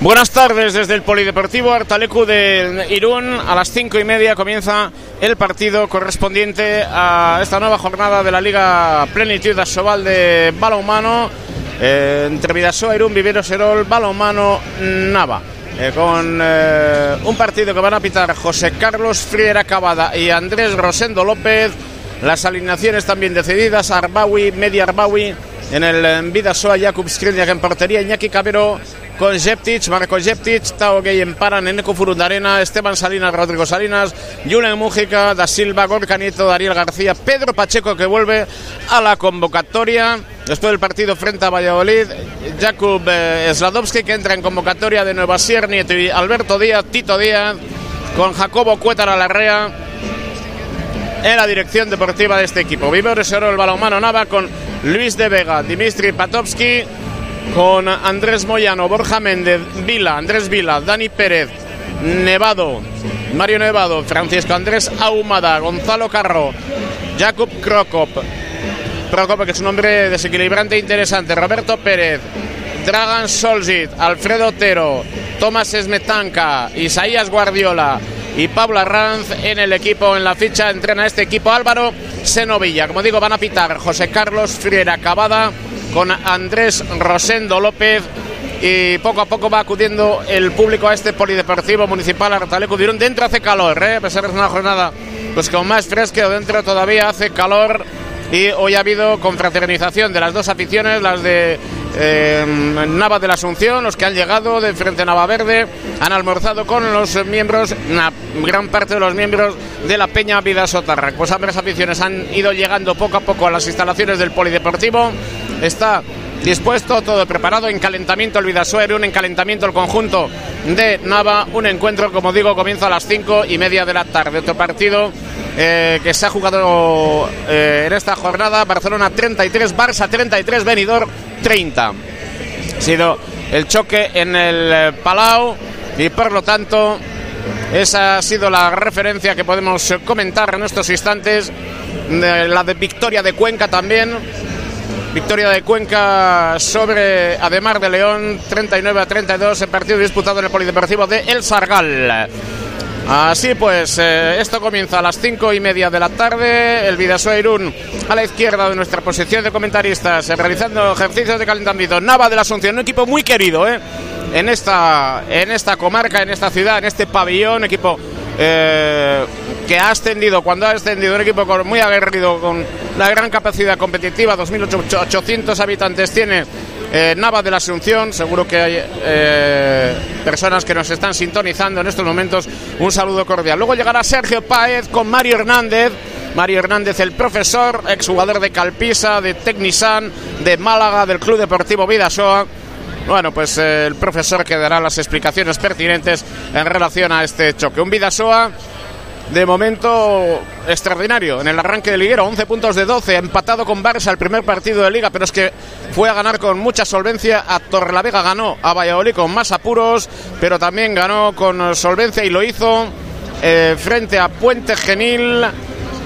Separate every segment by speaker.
Speaker 1: Buenas tardes desde el Polideportivo Artalecu de Irún. A las cinco y media comienza el partido correspondiente a esta nueva jornada de la Liga Plenitud Asobal de Balonmano eh, entre Vidasoa, Irún, Vivero Serol, Balonmano, Nava. Eh, con eh, un partido que van a pitar José Carlos Friera Cavada y Andrés Rosendo López. Las alineaciones también decididas: Arbawi, Media Arbawi. En el Vidasoa, Jakub Skriniak en portería, Iñaki Cabero con Jeptic, Marco Jeptic, Tao Gay en Paran, Eneco Furundarena, Esteban Salinas, Rodrigo Salinas, Julen Mújica, Da Silva, Gorka Nieto, Dariel García, Pedro Pacheco que vuelve a la convocatoria. Después del partido frente a Valladolid, Jakub eh, Sladowski que entra en convocatoria de Nueva Sierra Nieto y Alberto Díaz, Tito Díaz, con Jacobo Cuétara Larrea en la dirección deportiva de este equipo. Vive Resoro el balonmano Nava con Luis de Vega, Dimitri Patovsky, con Andrés Moyano, Borja Méndez, Vila, Andrés Vila, Dani Pérez, Nevado, Mario Nevado, Francisco Andrés Ahumada, Gonzalo Carro, Jakub Krokop, Krokop que es un hombre desequilibrante e interesante, Roberto Pérez, Dragan Solzit, Alfredo Otero, Tomás Esmetanca, Isaías Guardiola y Pablo Arranz en el equipo, en la ficha, entrena este equipo Álvaro Senovilla. Como digo, van a pitar José Carlos Friera Cavada con Andrés Rosendo López y poco a poco va acudiendo el público a este polideportivo municipal Artaleco. Dentro hace calor, ¿eh? a pesar de una jornada pues con más fresco, dentro todavía hace calor y hoy ha habido confraternización de las dos aficiones, las de eh, Nava de la Asunción, los que han llegado de Frente Nava Verde, han almorzado con los miembros, una gran parte de los miembros de la Peña Vida Sotarra. Pues ambas aficiones han ido llegando poco a poco a las instalaciones del Polideportivo. Está dispuesto, todo preparado, en calentamiento el Vidasoer, un encalentamiento el conjunto de Nava, un encuentro, como digo, comienza a las cinco y media de la tarde. Otro partido eh, que se ha jugado eh, en esta jornada, Barcelona 33, Barça 33, Benidorm 30. Ha sido el choque en el eh, Palau y por lo tanto esa ha sido la referencia que podemos comentar en estos instantes. La de victoria de Cuenca también. Victoria de Cuenca sobre Ademar de León, 39 a 32, el partido disputado en el Polideportivo de El Sargal. Así pues, eh, esto comienza a las cinco y media de la tarde. El Vidasoa Irún a la izquierda de nuestra posición de comentaristas, eh, realizando ejercicios de calentamiento. Nava de la Asunción, un equipo muy querido eh, en, esta, en esta comarca, en esta ciudad, en este pabellón. Equipo eh, que ha ascendido, cuando ha ascendido, un equipo con, muy aguerrido, con la gran capacidad competitiva, 2.800 habitantes tiene eh, Nava de la Asunción. Seguro que hay eh, personas que nos están sintonizando en estos momentos. Un saludo cordial. Luego llegará Sergio Páez con Mario Hernández. Mario Hernández, el profesor, exjugador de Calpisa, de Tecnisan, de Málaga, del Club Deportivo Vidasoa. Bueno, pues eh, el profesor que dará las explicaciones pertinentes en relación a este choque. Un Vidasoa de momento extraordinario. En el arranque de liguero, 11 puntos de 12, empatado con Barça el primer partido de liga, pero es que fue a ganar con mucha solvencia, a Torrelavega. Ganó a Valladolid con más apuros, pero también ganó con solvencia y lo hizo eh, frente a Puente Genil.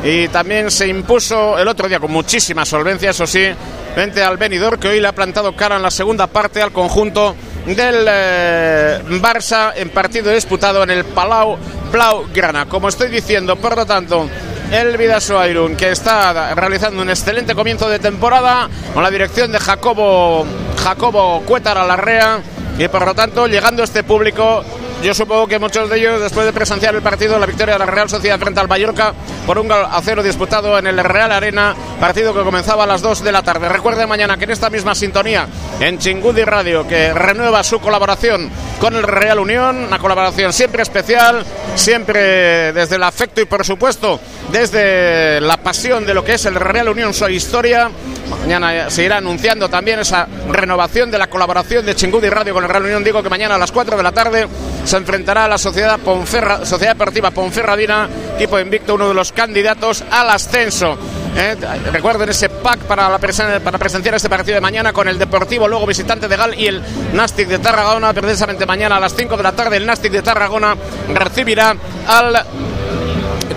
Speaker 1: Y también se impuso el otro día con muchísima solvencia, eso sí, frente al Benidorm que hoy le ha plantado cara en la segunda parte al conjunto del eh, Barça en partido disputado en el Palau Blaugrana. Como estoy diciendo, por lo tanto, el Vidasoa Irún, que está realizando un excelente comienzo de temporada con la dirección de Jacobo Jacobo Cuétara Larrea y por lo tanto llegando este público yo supongo que muchos de ellos, después de presenciar el partido, la victoria de la Real Sociedad frente al Mallorca por un gol a cero disputado en el Real Arena, partido que comenzaba a las 2 de la tarde. Recuerde mañana que en esta misma sintonía, en Chingudi Radio, que renueva su colaboración con el Real Unión, una colaboración siempre especial, siempre desde el afecto y, por supuesto, desde la pasión de lo que es el Real Unión, su historia. Mañana se irá anunciando también esa renovación de la colaboración de Chingudi Radio con el Real Unión. Digo que mañana a las 4 de la tarde se enfrentará a la Sociedad, Sociedad Deportiva Ponferradina, equipo invicto, uno de los candidatos al ascenso. ¿Eh? Recuerden ese pack para, la presen para presenciar este partido de mañana con el Deportivo, luego visitante de Gal y el Nastic de Tarragona. Precisamente mañana a las 5 de la tarde el Nastic de Tarragona recibirá al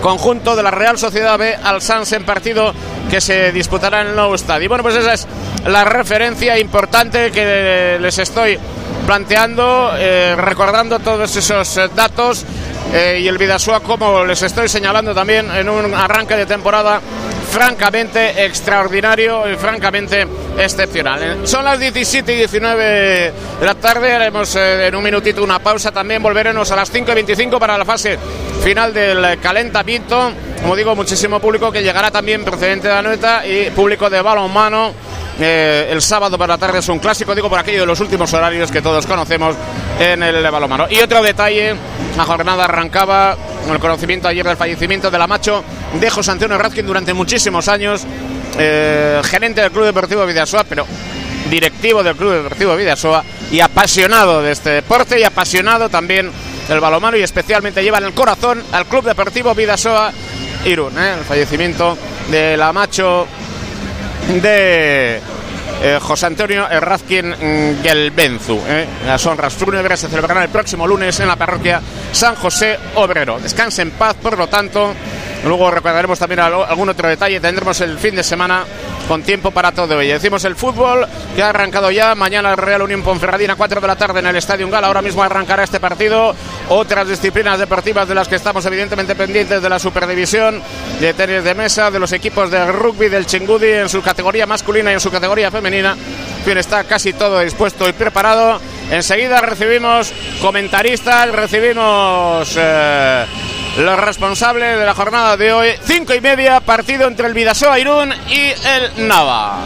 Speaker 1: conjunto de la Real Sociedad B al Sans en partido que se disputará en el nuevo. Y bueno, pues esa es la referencia importante que les estoy planteando, eh, recordando todos esos eh, datos eh, y el Vidasoa, como les estoy señalando también, en un arranque de temporada francamente extraordinario y francamente excepcional. Son las 17 y 19 de la tarde, haremos en un minutito una pausa, también volveremos a las 5 y 25 para la fase final del calentamiento. Como digo, muchísimo público que llegará también procedente de Anoeta y público de balonmano. Eh, el sábado por la tarde es un clásico, digo por aquello de los últimos horarios que todos conocemos en el balonmano. Y otro detalle, la jornada arrancaba con el conocimiento ayer del fallecimiento de la macho de José Antonio Razkin durante muchísimos años, eh, gerente del Club Deportivo Vidasoa, pero directivo del Club Deportivo Vidasoa y apasionado de este deporte y apasionado también del balonmano y especialmente lleva en el corazón al Club Deportivo Vidasoa Irún, ¿eh? el fallecimiento de la macho de eh, José Antonio Errazquín Gelbenzu. Eh. Las honras fúnebres se celebrarán el próximo lunes en la parroquia San José Obrero. Descanse en paz, por lo tanto. Luego recordaremos también algún otro detalle. Tendremos el fin de semana con tiempo para todo ello. Decimos el fútbol que ha arrancado ya. Mañana Real Unión Ponferradina, 4 de la tarde en el Estadio Gala. Ahora mismo arrancará este partido. Otras disciplinas deportivas de las que estamos evidentemente pendientes de la Superdivisión, de tenis de mesa, de los equipos de rugby del Chingudi en su categoría masculina y en su categoría femenina. En fin, está casi todo dispuesto y preparado. Enseguida recibimos comentaristas, recibimos eh, los responsables de la jornada de hoy. Cinco y media, partido entre el Vidasoa Irún y el Nava.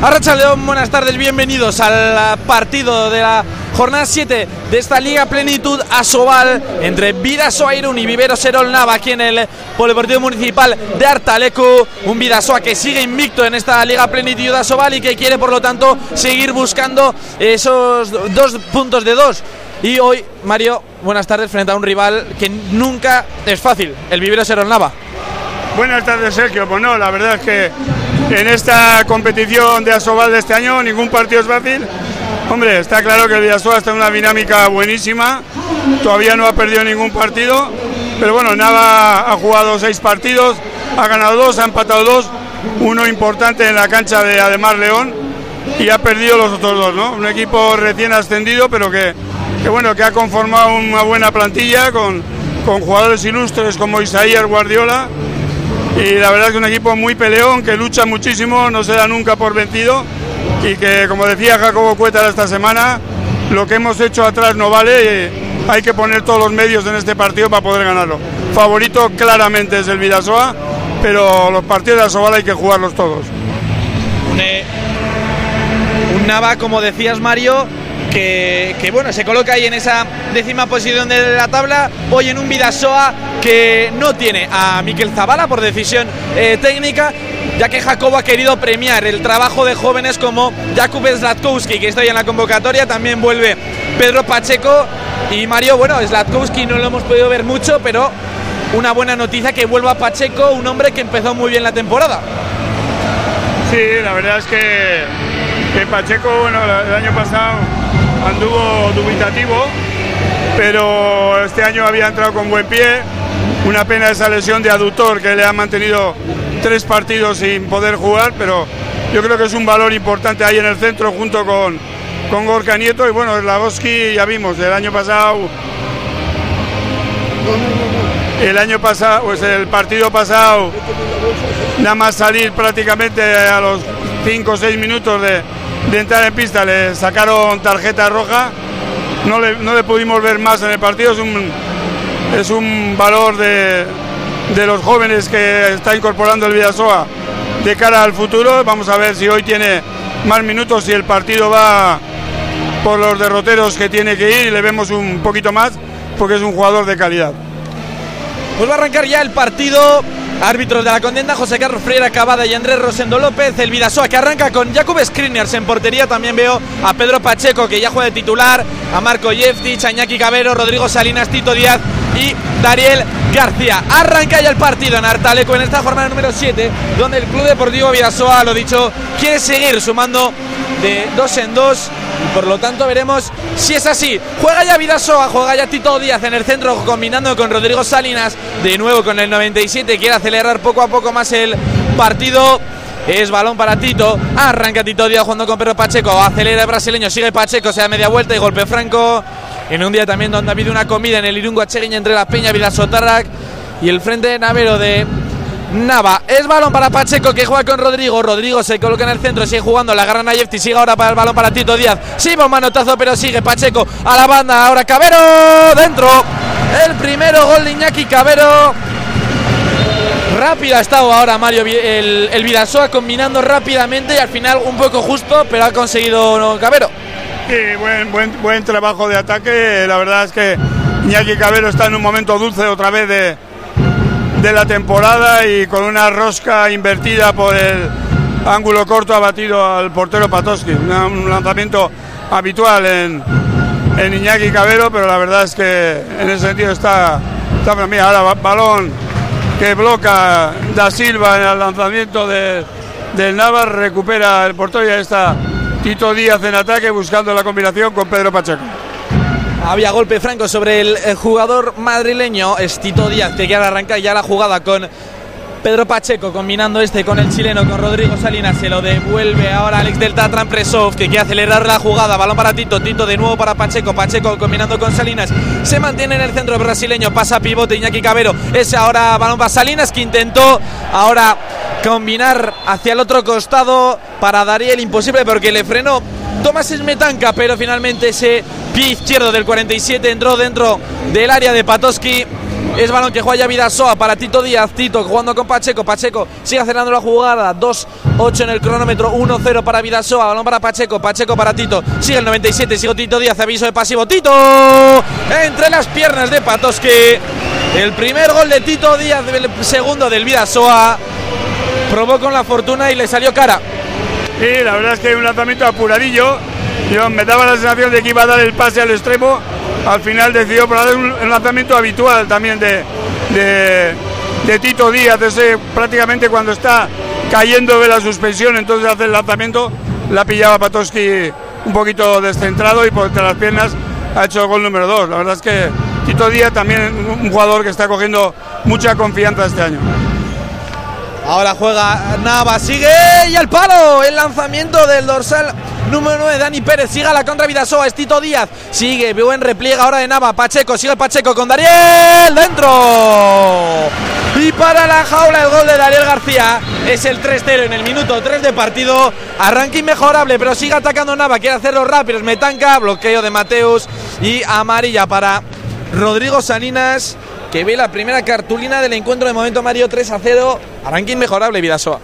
Speaker 2: Arracha León, buenas tardes, bienvenidos al partido de la jornada 7 de esta Liga Plenitud Asobal entre Vidasoa Irún y Vivero Serol Nava aquí en el Polideportivo Municipal de Artalecu. Un Vidasoa que sigue invicto en esta Liga Plenitud Asobal y que quiere por lo tanto seguir buscando esos dos puntos de dos. Y hoy, Mario, buenas tardes, frente a un rival que nunca es fácil, el Vivero Serol Nava.
Speaker 3: Buenas tardes, Sergio. Pues no, la verdad es que en esta competición de Asobal de este año ningún partido es fácil. Hombre, está claro que el Villasoa está en una dinámica buenísima, todavía no ha perdido ningún partido, pero bueno, Nava ha jugado seis partidos, ha ganado dos, ha empatado dos, uno importante en la cancha de Ademar León y ha perdido los otros dos, ¿no? Un equipo recién ascendido, pero que, que bueno, que ha conformado una buena plantilla con, con jugadores ilustres como Isaías Guardiola y la verdad es que un equipo muy peleón, que lucha muchísimo, no se da nunca por vencido y que, como decía Jacobo Cueta esta semana, lo que hemos hecho atrás no vale, hay que poner todos los medios en este partido para poder ganarlo. Favorito claramente es el Vidasoa, pero los partidos de Asobal hay que jugarlos todos.
Speaker 2: Un Nava, como decías Mario, que, bueno, se coloca ahí en esa décima posición de la tabla, hoy en un Vidasoa que no tiene a Miquel Zavala por decisión eh, técnica, ya que Jacobo ha querido premiar el trabajo de jóvenes como Jakub Zlatkowski, que está en la convocatoria, también vuelve Pedro Pacheco y Mario, bueno, Zlatkowski no lo hemos podido ver mucho, pero una buena noticia que vuelva Pacheco, un hombre que empezó muy bien la temporada.
Speaker 3: Sí, la verdad es que, que Pacheco, bueno, el año pasado anduvo dubitativo, pero este año había entrado con buen pie. Una pena esa lesión de aductor que le ha mantenido tres partidos sin poder jugar, pero yo creo que es un valor importante ahí en el centro junto con, con Gorka Nieto. Y bueno, Slavowski ya vimos, el año pasado. El año pasado, pues el partido pasado, nada más salir prácticamente a los 5 o 6 minutos de, de entrar en pista, le sacaron tarjeta roja, no le, no le, pudimos ver más en el partido, es un, es un valor de, de, los jóvenes que está incorporando el Vidasoa de cara al futuro, vamos a ver si hoy tiene más minutos, si el partido va por los derroteros que tiene que ir y le vemos un poquito más, porque es un jugador de calidad.
Speaker 2: Pues va a arrancar ya el partido Árbitros de la contienda, José Carlos Freire Cavada y Andrés Rosendo López. El Vidasoa que arranca con Jakub Skriniars en portería. También veo a Pedro Pacheco que ya juega de titular. A Marco Jeftic, a Iñaki Cabero, Rodrigo Salinas, Tito Díaz y Dariel García. Arranca ya el partido en Artaleco en esta jornada número 7, donde el Club Deportivo Vidasoa, lo dicho, quiere seguir sumando de dos en dos. Y por lo tanto veremos si es así. Juega ya Vidasoa, juega ya Tito Díaz en el centro combinando con Rodrigo Salinas. De nuevo con el 97, quiere acelerar poco a poco más el partido. Es balón para Tito. Arranca Tito Díaz jugando con Pedro Pacheco. Acelera el brasileño. Sigue Pacheco. Se da media vuelta y golpe franco. En un día también donde ha habido una comida en el Irungo Acheguiña entre la Peña Vidasotarrac y el frente de Navero de Nava. Es balón para Pacheco que juega con Rodrigo. Rodrigo se coloca en el centro, sigue jugando. La agarra Nayefti. Sigue ahora para el balón para Tito Díaz. Sí, manotazo, pero sigue Pacheco a la banda. Ahora Cabero dentro. El primero gol de Iñaki Cabero. Rápido ha estado ahora Mario el, el Vidasoa combinando rápidamente y al final un poco justo, pero ha conseguido Cabero.
Speaker 3: Sí, buen, buen, buen trabajo de ataque. La verdad es que Iñaki Cabero está en un momento dulce otra vez de, de la temporada y con una rosca invertida por el ángulo corto ha batido al portero Patoski. Un lanzamiento habitual en, en Iñaki Cabero, pero la verdad es que en ese sentido está, está. Ahora balón que bloca Da Silva en el lanzamiento de, del Navar, recupera el portero y ahí está Tito Díaz en ataque buscando la combinación con Pedro Pacheco.
Speaker 2: Había golpe franco sobre el, jugador madrileño, es Tito Díaz, que quiere arrancar ya la jugada con Pedro Pacheco, combinando este con el chileno, con Rodrigo Salinas, se lo devuelve ahora Alex del Tatran Presov, que quiere acelerar la jugada, balón para Tito, Tito de nuevo para Pacheco, Pacheco combinando con Salinas, se mantiene en el centro brasileño, pasa pivote Iñaki Cabero, ese ahora balón para Salinas, que intentó ahora combinar hacia el otro costado para Dariel, imposible porque le frenó Tomás Esmetanca, pero finalmente ese pie izquierdo del 47 entró dentro del área de Patoski Es balón que juega ya Vidasoa para Tito Díaz. Tito jugando con Pacheco. Pacheco sigue acelerando la jugada. 2-8 en el cronómetro. 1-0 para Vidasoa. Balón para Pacheco. Pacheco para Tito. Sigue el 97. Sigue Tito Díaz. Aviso de pasivo. Tito entre las piernas de Patoski. El primer gol de Tito Díaz. El segundo del Vidasoa. Probó con la fortuna y le salió cara.
Speaker 3: Sí, la verdad es que un lanzamiento apuradillo. Yo me daba la sensación de que iba a dar el pase al extremo. Al final decidió dar un, lanzamiento habitual también de, de, Tito Díaz. Ese, prácticamente cuando está cayendo de la suspensión, entonces hace el lanzamiento. La pillaba Patoski un poquito descentrado y por entre las piernas ha hecho el gol número 2. La verdad es que Tito Díaz también un jugador que está cogiendo mucha confianza este año.
Speaker 2: Ahora juega Nava, sigue y el palo, el lanzamiento del dorsal número 9, Dani Pérez, sigue a la contra Vidasoa, Estito Díaz, sigue, buen repliegue ahora de Nava, Pacheco, sigue Pacheco con Dariel, dentro. Y para la jaula el gol de Dariel García, es el 3-0 en el minuto 3 de partido, arranque inmejorable, pero sigue atacando Nava, quiere hacerlo rápido, Metanca, bloqueo de Mateus y amarilla para Rodrigo Salinas que ve la primera cartulina del encuentro de momento Mario 3 a 0. Arranque inmejorable Vidasoa.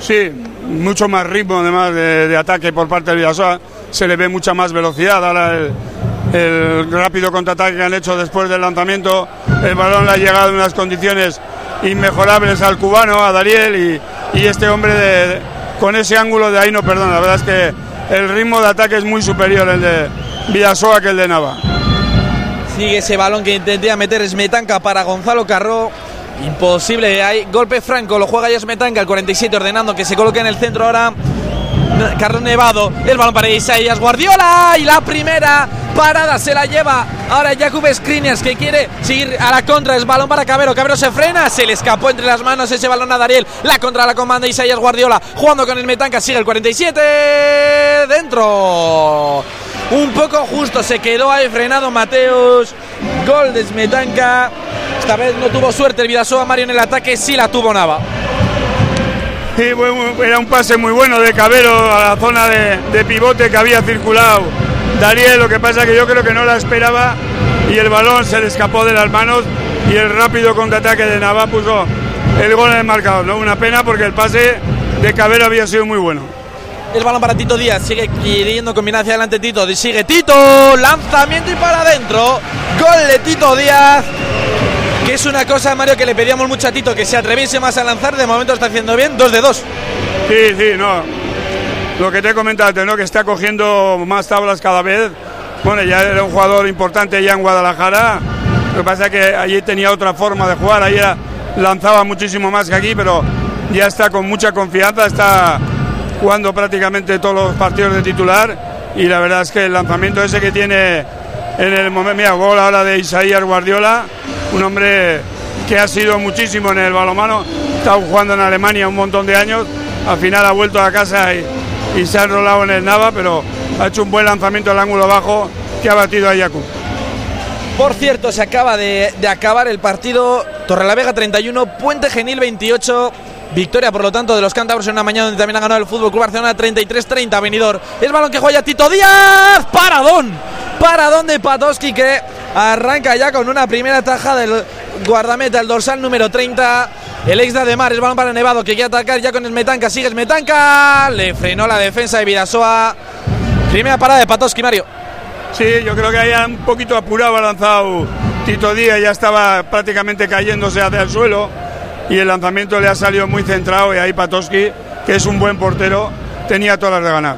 Speaker 3: Sí, mucho más ritmo además de, ataque por parte de Vidasoa. Se le ve mucha más velocidad. Ahora el, rápido contraataque que han hecho después del lanzamiento. El balón le ha llegado en unas condiciones inmejorables al cubano, a Dariel. Y, este hombre con ese ángulo de ahí no perdona. La verdad es que el ritmo de ataque es muy superior el de Vidasoa que el de Nava.
Speaker 2: Sigue ese balón que intentía meter Smetanka para Gonzalo Carro. Imposible, hay golpe franco, lo juega ya el 47 ordenando que se coloque en el centro ahora. Carlos Nevado, el balón para Isaías Guardiola y la primera parada se la lleva ahora Jakub Skriniars que quiere seguir a la contra, es balón para Cabero, Cabero se frena, se le escapó entre las manos ese balón a Dariel, la contra la comanda Isaías Guardiola, jugando con el Metanca, sigue el 47, dentro un poco justo. Se quedó ahí frenado Mateus. Gol de Smetanka. Esta vez no tuvo suerte el Vidasoa Mario en el ataque, sí la tuvo Nava.
Speaker 3: Sí, era un pase muy bueno de Cabero a la zona de, pivote que había circulado Dariel. Lo que pasa que yo creo que no la esperaba y el balón se le escapó de las manos y el rápido contraataque de Nava puso el gol en el marcador. ¿no? Una pena porque el pase de Cabero había sido muy bueno.
Speaker 2: El balón para Tito Díaz. Sigue queriendo combinar hacia adelante Tito. Sigue Tito. Lanzamiento y para adentro. Gol de Tito Díaz. Que es una cosa, Mario, que le pedíamos mucho a Tito que se atreviese más a lanzar. De momento está haciendo bien. Dos de dos.
Speaker 3: Sí, sí, no. Lo que te he comentado, ¿no? Que está cogiendo más tablas cada vez. Bueno, ya era un jugador importante ya en Guadalajara. Lo que pasa es que allí tenía otra forma de jugar. Ahí lanzaba muchísimo más que aquí, pero ya está con mucha confianza. Está jugando prácticamente todos los partidos de titular y la verdad es que el lanzamiento ese que tiene en el momento, mira, gol ahora de Isaías Guardiola, un hombre que ha sido muchísimo en el balomano, está jugando en Alemania un montón de años, al final ha vuelto a casa y, se ha enrolado en el Nava, pero ha hecho un buen lanzamiento al ángulo bajo que ha batido a Yacu.
Speaker 2: Por cierto, se acaba de, de acabar el partido Torrelavega 31, Puente Genil 28. Victoria, por lo tanto, de los cántabros en una mañana donde también ha ganado el Fútbol Club Barcelona 33-30. Venidor. El balón que juega Tito Díaz. Paradón. Paradón de Patoski que arranca ya con una primera taja del guardameta, el dorsal número 30. El ex de Ademar, el balón para Nevado que quiere atacar ya con el Metanca. Sigue el Metanca. Le frenó la defensa de Vidasoa. Primera parada de Patoski, Mario.
Speaker 3: Sí, yo creo que haya un poquito apurado ha lanzado Tito Díaz. Ya estaba prácticamente cayéndose hacia el suelo y el lanzamiento le ha salido muy centrado y ahí Patoski, que es un buen portero, tenía todas las de ganar.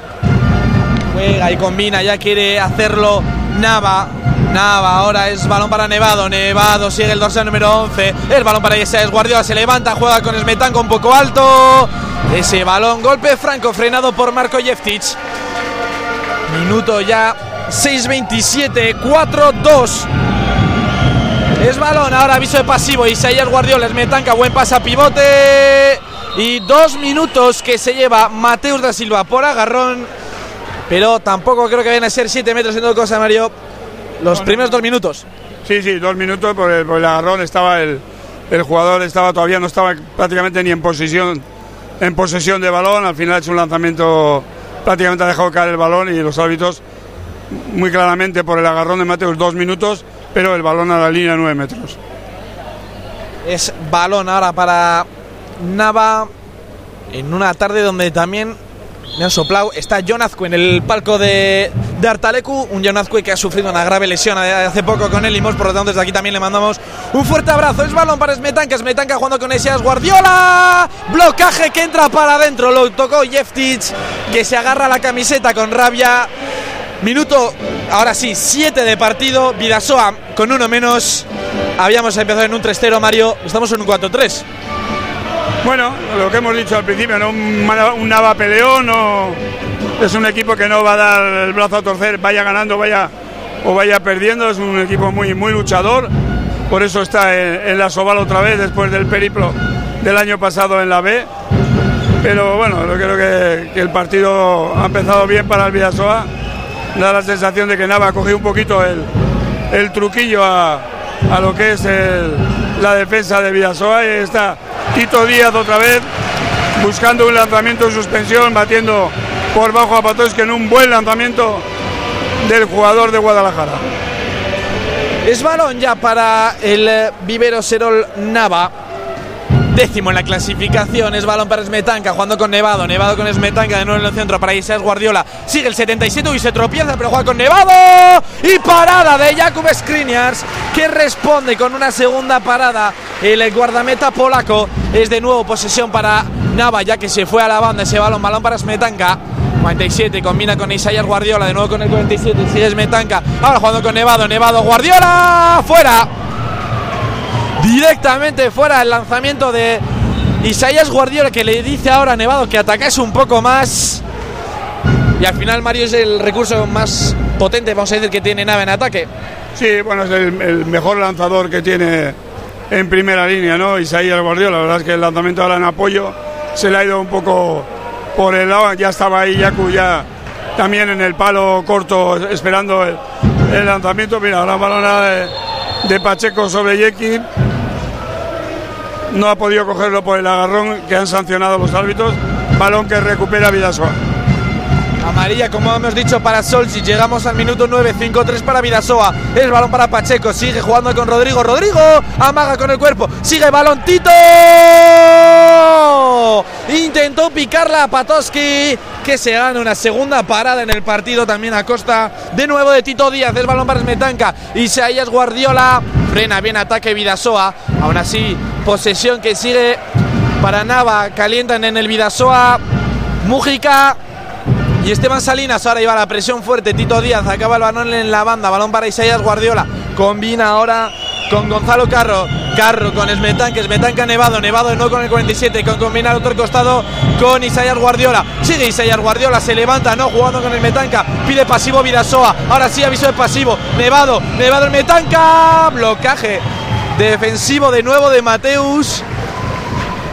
Speaker 2: Juega y combina, ya quiere hacerlo Nava. Nava, ahora es balón para Nevado. Nevado sigue el dorsal número 11. El balón para es Guardiola se levanta, juega con Smetanco un poco alto. Ese balón, golpe franco, frenado por Marco Jeftic. Minuto ya 6.27, 4-2 es balón, ahora aviso de pasivo. Isaías Guardiola, metanca, buen pasa pivote. Y dos minutos que se lleva Mateus da Silva por agarrón. Pero tampoco creo que vayan a ser siete metros en todo cosa, Mario. Los primeros dos minutos.
Speaker 3: Sí, sí, dos minutos por el, agarrón. Estaba el, el, jugador estaba todavía no estaba prácticamente ni en posesión en posesión de balón. Al final ha hecho un lanzamiento, prácticamente ha dejado caer el balón y los árbitros muy claramente por el agarrón de Mateus dos minutos pero el balón a la línea 9 metros.
Speaker 2: Es balón ahora para Nava en una tarde donde también me han soplado. Está John Azcue en el palco de, de Artalecu. Un John Azcue que ha sufrido una grave lesión hace poco con el Limos. Por lo tanto, desde aquí también le mandamos un fuerte abrazo. Es balón para Smetanka. Smetanka jugando con Esias Guardiola. Blocaje que entra para adentro. Lo tocó Jeftic que se agarra la camiseta con rabia. Minuto, ahora sí, 7 de partido. Vidasoa con uno menos. Habíamos empezado en un 3-0, Mario. Estamos en un 4-3.
Speaker 3: Bueno, lo que hemos dicho al principio, ¿no? un, un Nava peleón, no, es un equipo que no va a dar el brazo a torcer, vaya ganando vaya, o vaya perdiendo, es un equipo muy, muy luchador, por eso está en, la Soval otra vez después del periplo del año pasado en la B. Pero bueno, yo creo que, el partido ha empezado bien para el Vidasoa. Da la sensación de que Nava ha cogido un poquito el, truquillo a, lo que es la defensa de Vidasoa y está Tito Díaz otra vez buscando un lanzamiento en suspensión, batiendo por bajo a que en un buen lanzamiento del jugador de Guadalajara.
Speaker 2: Es balón ya para el Vivero Serol Nava. Décimo en la clasificación, es balón para Smetanka, jugando con Nevado, Nevado con Smetanka, de nuevo en el centro para Isaías Guardiola, sigue el 77 y se tropieza, pero juega con Nevado, y parada de Jakub Skriniars, que responde con una segunda parada, el guardameta polaco, es de nuevo posesión para Nava, ya que se fue a la banda. Ese balón, balón para Smetanka, 47, combina con Isaías Guardiola, de nuevo con el 47, sigue Smetanka, ahora jugando con Nevado, Nevado, Guardiola, fuera directamente fuera el lanzamiento de Isaías Guardiola que le dice ahora a Nevado que atacase un poco más. Y al final Mario es el recurso más potente, vamos a decir, que tiene Nave en ataque.
Speaker 3: Sí, bueno, es el, mejor lanzador que tiene en primera línea, ¿no? Isaías Guardiola, la verdad es que el lanzamiento ahora en apoyo se le ha ido un poco por el lado, ya estaba ahí Yaku ya también en el palo corto esperando el, lanzamiento. Mira, la balona de, de Pacheco sobre Yeki no ha podido cogerlo por el agarrón que han sancionado los árbitros. Balón que recupera Vidasoa.
Speaker 2: Amarilla, como hemos dicho, para Solsi. Llegamos al minuto 9, 5-3 para Vidasoa. El balón para Pacheco. Sigue jugando con Rodrigo. Rodrigo amaga con el cuerpo. Sigue balón Tito. Intentó picarla a Patoski. Que se gana una segunda parada en el partido también a costa de nuevo de Tito Díaz. El balón para Smetanka. Isaías Guardiola. Frena bien ataque Vidasoa. Aún así, posesión que sigue para Nava. Calientan en el Vidasoa. Mújica y Esteban Salinas ahora lleva la presión fuerte. Tito Díaz acaba el balón en la banda. Balón para Isaías Guardiola. Combina ahora con Gonzalo Carro. Carro con Esmetanque. Esmetanca Nevado. Nevado nuevo con el 47. Con combina al otro costado con Isaías Guardiola. Sigue Isaías Guardiola. Se levanta. No jugando con Esmetanca. Pide pasivo Vidasoa. Ahora sí aviso de pasivo. Nevado. Nevado Esmetanca. Blocaje defensivo de nuevo de Mateus.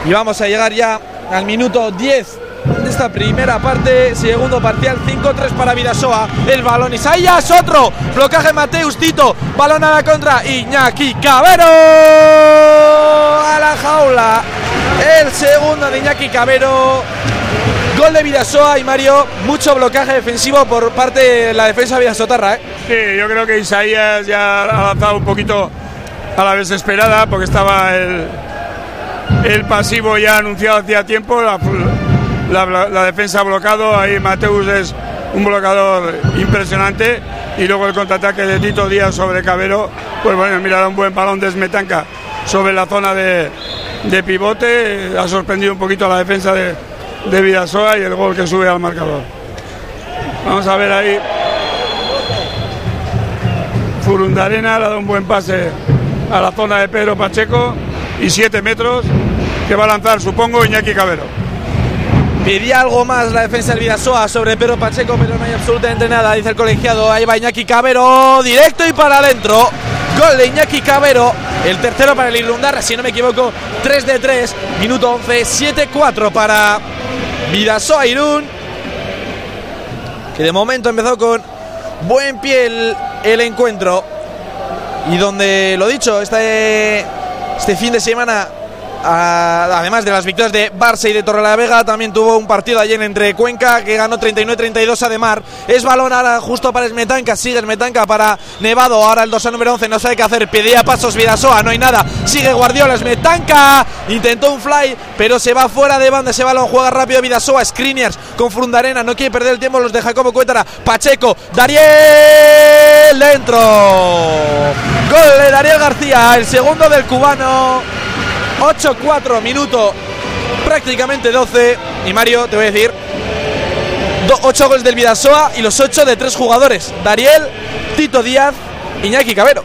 Speaker 2: Y vamos a llegar ya al minuto 10 esta primera parte. Segundo parcial, 5-3 para Vidasoa. El balón Isaías, otro. Blocaje Mateus Tito. Balón a la contra. Iñaki Cabero. A la jaula. El segundo de Iñaki Cabero. Gol de Vidasoa y Mario. Mucho blocaje defensivo por parte de la defensa Vidasotarra. ¿eh?
Speaker 3: Sí, yo creo que Isaías ya ha avanzado un poquito a la desesperada porque estaba el, el pasivo ya anunciado hacía tiempo. La, defensa ha bloqueado, ahí Mateus es un bloqueador impresionante y luego el contraataque de Tito Díaz sobre Cabero, pues bueno, mira, un buen balón de Smetanka sobre la zona de, pivote, ha sorprendido un poquito a la defensa de, de Vidasoa y el gol que sube al marcador. Vamos a ver ahí. Furundarena le ha dado un buen pase a la zona de Pedro Pacheco y 7 metros que va a lanzar, supongo, Iñaki Cabero.
Speaker 2: Pedía algo más la defensa del Vidasoa sobre Pedro Pacheco, pero no hay absolutamente nada, dice el colegiado. Ahí va Iñaki Cabero, directo y para adentro. Gol de Iñaki Cabero, el tercero para el Irundar, si no me equivoco, 3 de 3, minuto 11, 7-4 para Vidasoa Irún. Que de momento empezó con buen pie el, encuentro. Y donde, lo dicho, este, este fin de semana además de las victorias de Barça y de Torrelavega, también tuvo un partido ayer entre Cuenca que ganó 39-32 a Demar. Es balón ahora justo para Smetanka, sigue Smetanka para Nevado, ahora el 2 número 11 no sabe qué hacer, pedía pasos Vidasoa, no hay nada, sigue Guardiola, Smetanka, intentó un fly, pero se va fuera de banda. Ese balón, juega rápido Vidasoa, Screeners con Frundarena, no quiere perder el tiempo los de Jacobo Cuétara, Pacheco, Dariel dentro. Gol de Dariel García, el segundo del cubano. 8-4, minuto prácticamente 12. Y Mario, te voy a decir, 8 goles del Vidasoa y los 8 de tres jugadores. Dariel, Tito Díaz, Iñaki Cabero.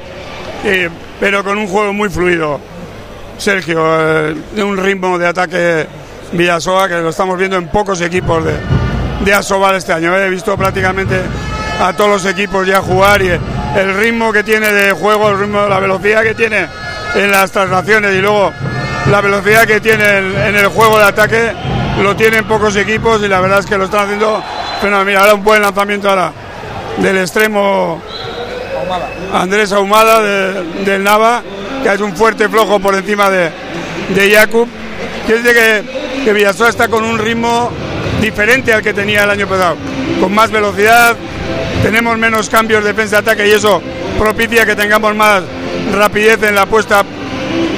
Speaker 3: pero con un juego muy fluido. Sergio, eh, de un ritmo de ataque Vidasoa que lo estamos viendo en pocos equipos de, de Asobal este año. He visto prácticamente a todos los equipos ya jugar y el ritmo que tiene de juego, el ritmo, la velocidad que tiene en las traslaciones y luego la velocidad que tiene en el juego de ataque lo tienen pocos equipos y la verdad es que lo están haciendo pero Mira, ahora un buen lanzamiento ahora del extremo Andrés Ahumada del Nava, que es un fuerte flojo por encima de, de Jakub. Que que, que Villasoa está con un ritmo diferente al que tenía el año pasado, con más velocidad, tenemos menos cambios de defensa-ataque y eso propicia que tengamos más rapidez en la puesta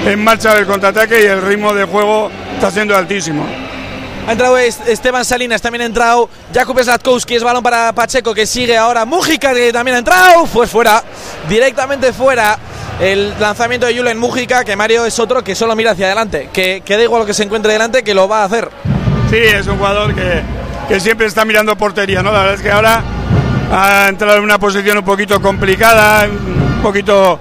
Speaker 3: en marcha del contraataque y el ritmo de juego está siendo altísimo.
Speaker 2: Ha entrado Esteban Salinas, también ha entrado Jakub Slatkowski, es balón para Pacheco que sigue ahora. Mújica que también ha entrado, fue fuera, directamente fuera. El lanzamiento de Julen Mújica, que Mario es otro que solo mira hacia adelante, que, que da igual lo que se encuentre delante, que lo va a hacer.
Speaker 3: Sí, es un jugador que, que siempre está mirando portería, ¿no? La verdad es que ahora ha entrado en una posición un poquito complicada, un poquito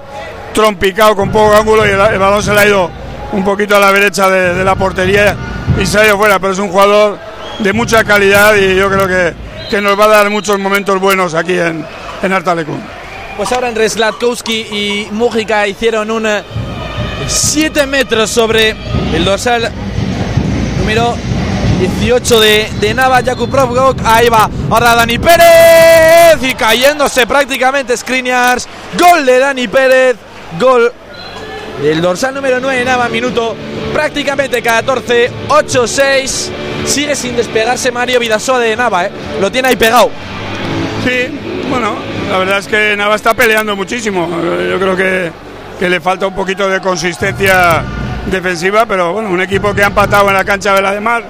Speaker 3: trompicado con poco ángulo y el, balón se le ha ido un poquito a la derecha de, la portería y se ha ido fuera, pero es un jugador de mucha calidad y yo creo que, que nos va a dar muchos momentos buenos aquí en, en Artalecún.
Speaker 2: Pues ahora entre Slatkowski y Mújica hicieron un 7 metros sobre el dorsal número 18 de, de Nava, Jakub ahí va, ahora Dani Pérez y cayéndose prácticamente Skriniars, gol de Dani Pérez, gol del dorsal número 9 Nava, minuto prácticamente 14, 8-6, sigue sin despegarse Mario Vidasoa de Nava, ¿eh? lo tiene ahí pegado.
Speaker 3: Sí, bueno, la verdad es que Nava está peleando muchísimo, yo creo que, que le falta un poquito de consistencia defensiva, pero bueno, un equipo que ha empatado en la cancha de la de Mar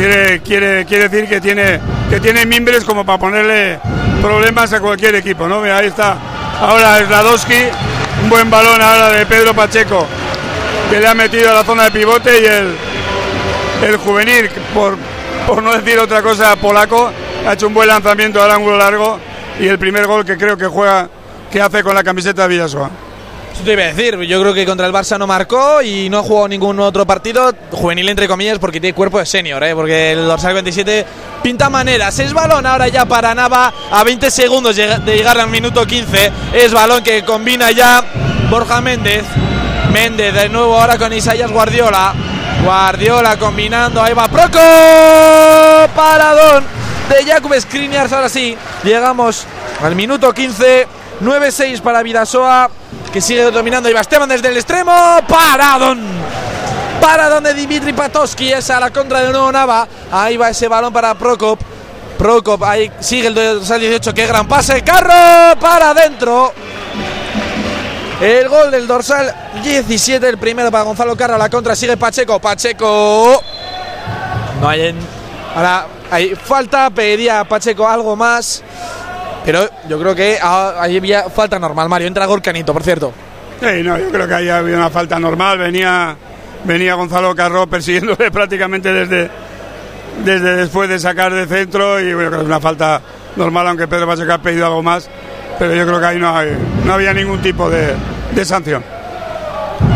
Speaker 3: quiere, quiere, quiere decir que tiene, que tiene mimbres como para ponerle problemas a cualquier equipo, ¿no? ahí está. Ahora Sladowski, un buen balón ahora de Pedro Pacheco, que le ha metido a la zona de pivote y el, el juvenil, por, por no decir otra cosa, polaco, ha hecho un buen lanzamiento al ángulo largo y el primer gol que creo que juega, que hace con la camiseta de Villasoa
Speaker 2: te iba a decir, yo creo que contra el Barça no marcó y no ha jugado ningún otro partido, juvenil entre comillas, porque tiene cuerpo de senior, ¿eh? porque el dorsal 27 pinta maneras. Es balón ahora ya para Nava a 20 segundos de llegar al minuto 15. Es balón que combina ya Borja Méndez. Méndez de nuevo ahora con Isaías Guardiola. Guardiola combinando, ahí va Proco. Paradón de Jakub Skriniar. Ahora sí, llegamos al minuto 15. 9-6 para Vidasoa que sigue dominando Iba Esteban desde el extremo. Paradón. Paradón de Dimitri Patoski. Esa a la contra de nuevo Nava. Ahí va ese balón para Prokop. Prokop, ahí sigue el dorsal 18. Qué gran pase. Carro para adentro. El gol del dorsal 17, el primero para Gonzalo Carro. La contra sigue Pacheco. Pacheco. No hay en. Ahora hay falta. Pedía Pacheco algo más. Pero yo creo que ahí había falta normal, Mario. Entra Gorcanito, por cierto.
Speaker 3: Sí, no, yo creo que ahí había una falta normal. Venía, venía Gonzalo Carro persiguiéndole prácticamente desde, desde después de sacar de centro y bueno, creo que es una falta normal, aunque Pedro Pacheco ha pedido algo más. Pero yo creo que ahí no, no había ningún tipo de, de sanción.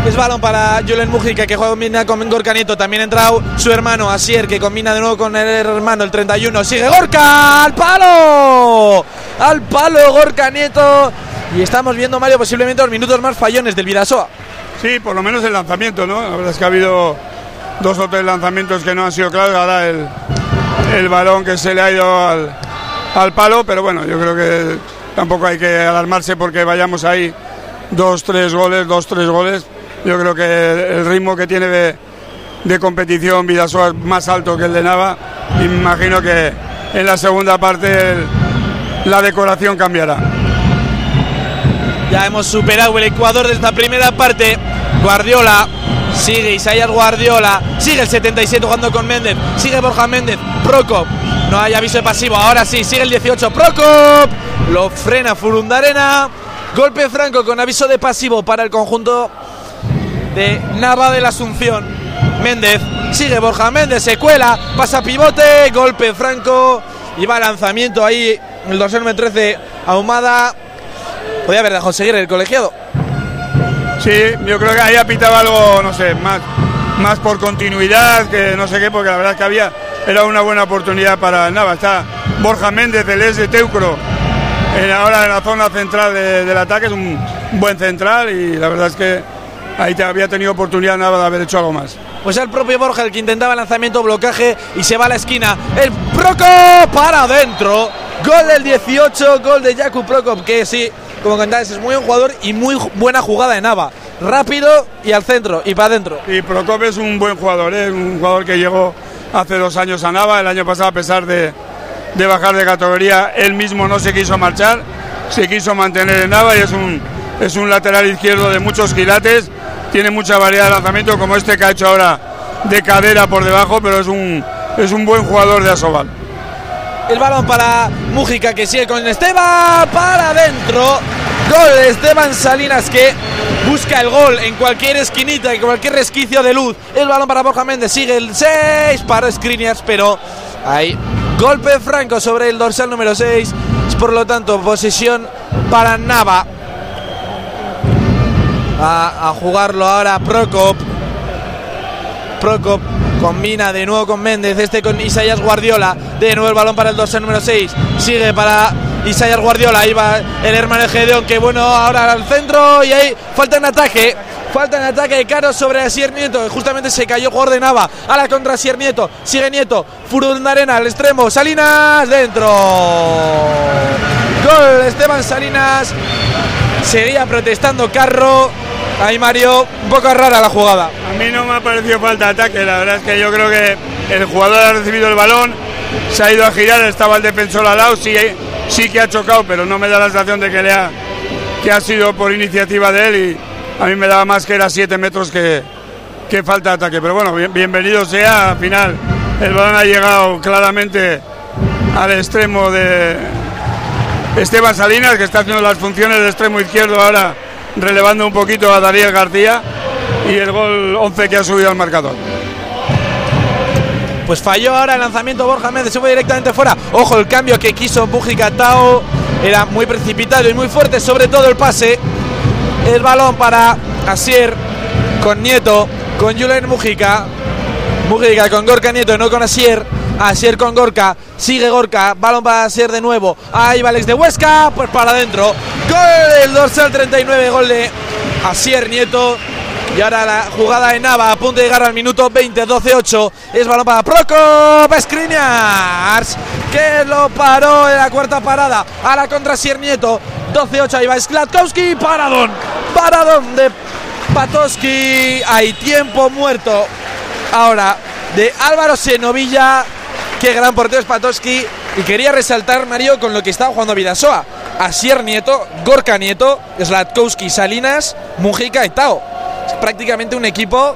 Speaker 2: Es balón para Julen Mujica que juega con Gorka Nieto. También ha entrado su hermano Asier que combina de nuevo con el hermano el 31. Sigue Gorka al palo. Al palo Gorka Nieto. Y estamos viendo, Mario, posiblemente los minutos más fallones del Vidasoa.
Speaker 3: Sí, por lo menos el lanzamiento, ¿no? La verdad es que ha habido dos o tres lanzamientos que no han sido claros. Ahora el, el balón que se le ha ido al, al palo, pero bueno, yo creo que tampoco hay que alarmarse porque vayamos ahí dos, tres goles, dos, tres goles Yo creo que el ritmo que tiene de, competición Vidasoa es más alto que el de Nava imagino que en la segunda parte la decoración cambiará.
Speaker 2: Ya hemos superado el Ecuador de esta primera parte. Guardiola. Sigue Isaías Guardiola. Sigue el 77 jugando con Méndez. Sigue Borja Méndez. Procop. No hay aviso de pasivo. Ahora sí. Sigue el 18. Procop. Lo frena Furundarena. Golpe franco con aviso de pasivo para el conjunto de Nava de la Asunción. Méndez. Sigue Borja Méndez. Se cuela. Pasa pivote. Golpe franco. Y va lanzamiento ahí. El dorsal número 13. Ahumada. Podía haber dejado seguir el colegiado.
Speaker 3: Sí, yo creo que ahí ha pitado algo, no sé, más, más por continuidad, que no sé qué, porque la verdad es que había, era una buena oportunidad para Nava. Está Borja Méndez, el ex de Teucro, en- ahora en la zona central de- del ataque, es un buen central y la verdad es que ahí te había tenido oportunidad Nava de haber hecho algo más.
Speaker 2: Pues el propio Borja el que intentaba el lanzamiento, blocaje y se va a la esquina. El Proco para adentro. Gol del 18, gol de Jakub Prokop, que sí, como contabas, es muy buen jugador y muy buena jugada de Nava. Rápido y al centro y para adentro.
Speaker 3: Y Procop es un buen jugador, ¿eh? un jugador que llegó hace dos años a Nava, el año pasado a pesar de, de bajar de categoría, él mismo no se quiso marchar, se quiso mantener en Nava y es un, es un lateral izquierdo de muchos quilates, tiene mucha variedad de lanzamiento como este que ha hecho ahora de cadera por debajo, pero es un, es un buen jugador de Asobal.
Speaker 2: El balón para Mújica que sigue con Esteban para adentro. Gol de Esteban Salinas que busca el gol en cualquier esquinita, en cualquier resquicio de luz. El balón para Borja Méndez sigue el 6 para Skriniars, pero hay golpe franco sobre el dorsal número 6. Por lo tanto, posesión para Nava. A, jugarlo ahora Prokop. Prokop combina de nuevo con Méndez, este con Isaías Guardiola, de nuevo el balón para el dorsal número 6, sigue para Isaías Guardiola, ahí va el hermano Gedeón, que bueno, ahora al centro y ahí falta en ataque, falta en ataque de Caro sobre Asier Nieto, justamente se cayó jugador de Nava, a la contra Asier Nieto, sigue Nieto, Furundarena al extremo, Salinas dentro, gol de Esteban Salinas, seguía protestando Carro, ahí Mario, un poco rara la jugada.
Speaker 3: A mí no me ha parecido falta de ataque, la verdad es que yo creo que el jugador ha recibido el balón, se ha ido a girar, estaba el defensor al lado, sí, sí que ha chocado, pero no me da la sensación de que, le ha, que ha sido por iniciativa de él y a mí me daba más que era 7 metros que, que falta de ataque. Pero bueno, bien- bienvenido sea, al final el balón ha llegado claramente al extremo de Esteban Salinas, que está haciendo las funciones de extremo izquierdo ahora, relevando un poquito a Daniel García y el gol 11 que ha subido al marcador.
Speaker 2: Pues falló ahora el lanzamiento Borja Méndez, se fue directamente fuera. Ojo, el cambio que quiso Mujica Tao era muy precipitado y muy fuerte, sobre todo el pase. El balón para Asier con Nieto, con Julen Mujica. Mujica con Gorka Nieto, no con Asier. Asier con Gorka, sigue Gorka, balón para Asier de nuevo. Ahí va Alex de Huesca, pues para adentro. Gol del dorsal 39, gol de Asier Nieto. Y ahora la jugada de Nava a punto de llegar al minuto 20, 12-8. Es balón para Prokop Skriniars, que lo paró en la cuarta parada. A la contra Sier Nieto. 12-8, ahí va Sklatkowski. Paradón. Paradón de Patoski. Hay tiempo muerto. Ahora de Álvaro Senovilla. Qué gran portero es Patoski. Y quería resaltar, Mario, con lo que estaba jugando Vidasoa. Asier Nieto, Gorka Nieto, Slatkowski, Salinas, Mujica y Tao. Es prácticamente un equipo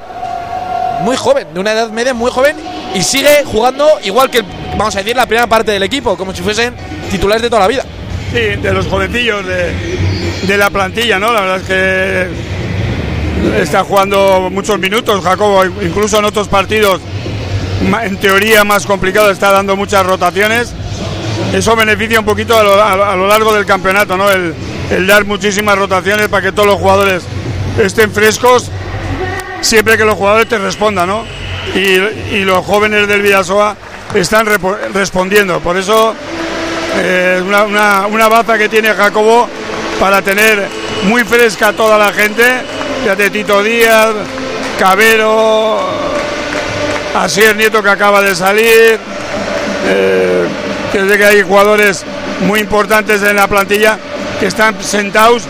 Speaker 2: muy joven, de una edad media muy joven. Y sigue jugando igual que, vamos a decir, la primera parte del equipo, como si fuesen titulares de toda la vida.
Speaker 3: Sí, de los jovencillos de, de la plantilla, ¿no? La verdad es que está jugando muchos minutos, Jacobo, incluso en otros partidos, en teoría más complicado, está dando muchas rotaciones. Eso beneficia un poquito a lo, largo del campeonato, ¿no? El, dar muchísimas rotaciones para que todos los jugadores estén frescos, siempre que los jugadores te respondan, ¿no? Y, los jóvenes del Vidasoa están respondiendo. Por eso eh, una, una, baza que tiene Jacobo para tener muy fresca toda la gente. Fíjate, Tito Díaz, Cabero, Asier Nieto que acaba de salir. Eh, que sé que hay jugadores muy importantes en la plantilla que están sentados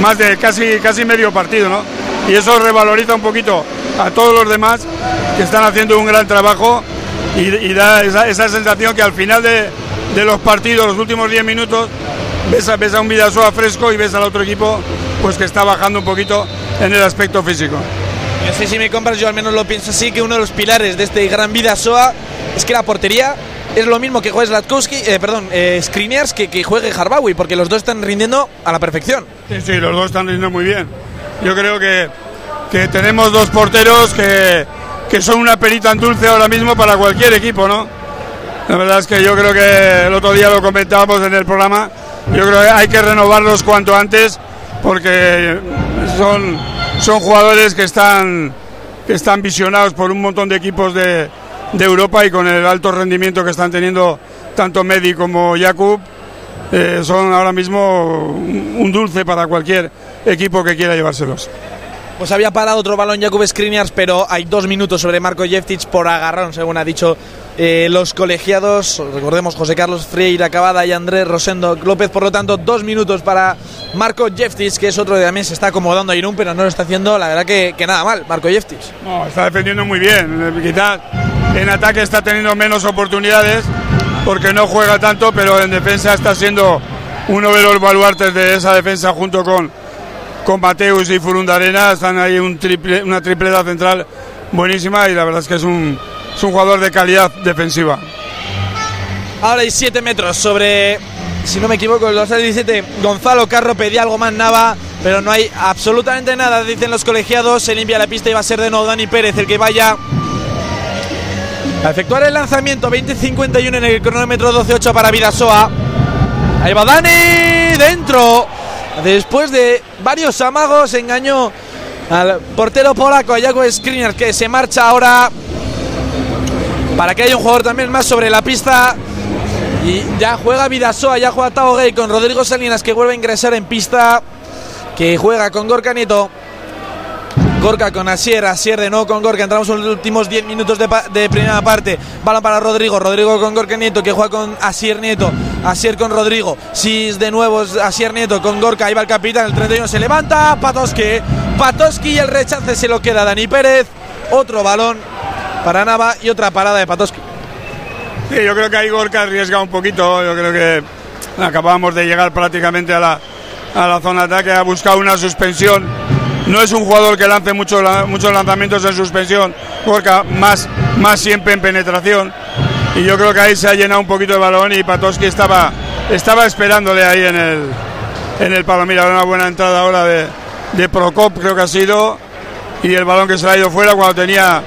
Speaker 3: más de casi, casi medio partido, ¿no? y eso revaloriza un poquito a todos los demás que están haciendo un gran trabajo y, da esa, sensación que al final de, los partidos, los últimos 10 minutos, ves a, a un Vidasoa fresco y ves al otro equipo pues que está bajando un poquito en el aspecto físico.
Speaker 2: No sé si me compras, yo al menos lo pienso así, que uno de los pilares de este gran Vidasoa es que la portería es lo mismo que juegue Slatkowski, eh, perdón, eh, Skriniars que, que juegue Harbawi, porque los dos están rindiendo a la perfección.
Speaker 3: Sí, sí, los dos están rindiendo muy bien. Yo creo que, que tenemos dos porteros que, que son una perita en dulce ahora mismo para cualquier equipo, ¿no? La verdad es que yo creo que el otro día lo comentábamos en el programa, yo creo que hay que renovarlos cuanto antes porque son, son jugadores que están, que están visionados por un montón de equipos de, de Europa y con el alto rendimiento que están teniendo tanto Medi como Jakub, eh, son ahora mismo un dulce para cualquier equipo que quiera llevárselos.
Speaker 2: Pues había parado otro balón Jakub Skriniars, pero hay dos minutos sobre Marco Jeftic por agarrón, según ha dicho eh, los colegiados. Recordemos José Carlos Freire Acabada y Andrés Rosendo López. Por lo tanto, dos minutos para Marco Jeftic, que es otro de también se está acomodando a Irún, pero no lo está haciendo, la verdad que, nada mal, Marco Jeftic.
Speaker 3: No, está defendiendo muy bien. Quizás en ataque está teniendo menos oportunidades porque no juega tanto, pero en defensa está siendo uno de los baluartes de esa defensa junto con con Mateus y Furundarena, están ahí un triple, una tripleta central buenísima y la verdad es que es un, es un jugador de calidad defensiva.
Speaker 2: Ahora hay 7 metros sobre, si no me equivoco, los 17. Gonzalo Carro pedía algo más Nava, pero no hay absolutamente nada, dicen los colegiados. Se limpia la pista y va a ser de nuevo Dani Pérez el que vaya a efectuar el lanzamiento. 20-51 en el cronómetro 12-8 para Vidasoa. Ahí va Dani, dentro. Después de varios amagos, engañó al portero polaco, a Jaco Skriniar, que se marcha ahora para que haya un jugador también más sobre la pista. Y ya juega Vidasoa, ya juega Tao Gay con Rodrigo Salinas, que vuelve a ingresar en pista, que juega con Gorka Nieto. Gorka con Asier, Asier de nuevo con Gorka. Entramos en los últimos 10 minutos de, primera parte. Balón para Rodrigo, Rodrigo con Gorka Nieto que juega con Asier Nieto. Asier con Rodrigo. Sis de nuevo Asier Nieto con Gorka. Ahí va el capitán, el 31 se levanta. Patoski. Patoski y el rechace se lo queda Dani Pérez. Otro balón para Nava y otra parada de Patoski.
Speaker 3: Sí, yo creo que ahí Gorka arriesga un poquito. Yo creo que acabamos de llegar prácticamente a la, a la zona ataque. Ha buscado una suspensión no es un jugador que lance muchos lanzamientos en suspensión, porque más, más siempre en penetración. Y yo creo que ahí se ha llenado un poquito de balón y Patoski estaba, estaba esperándole ahí en el, en el palo. Mira, una buena entrada ahora de, de Procop, creo que ha sido, y el balón que se le ha ido fuera cuando tenía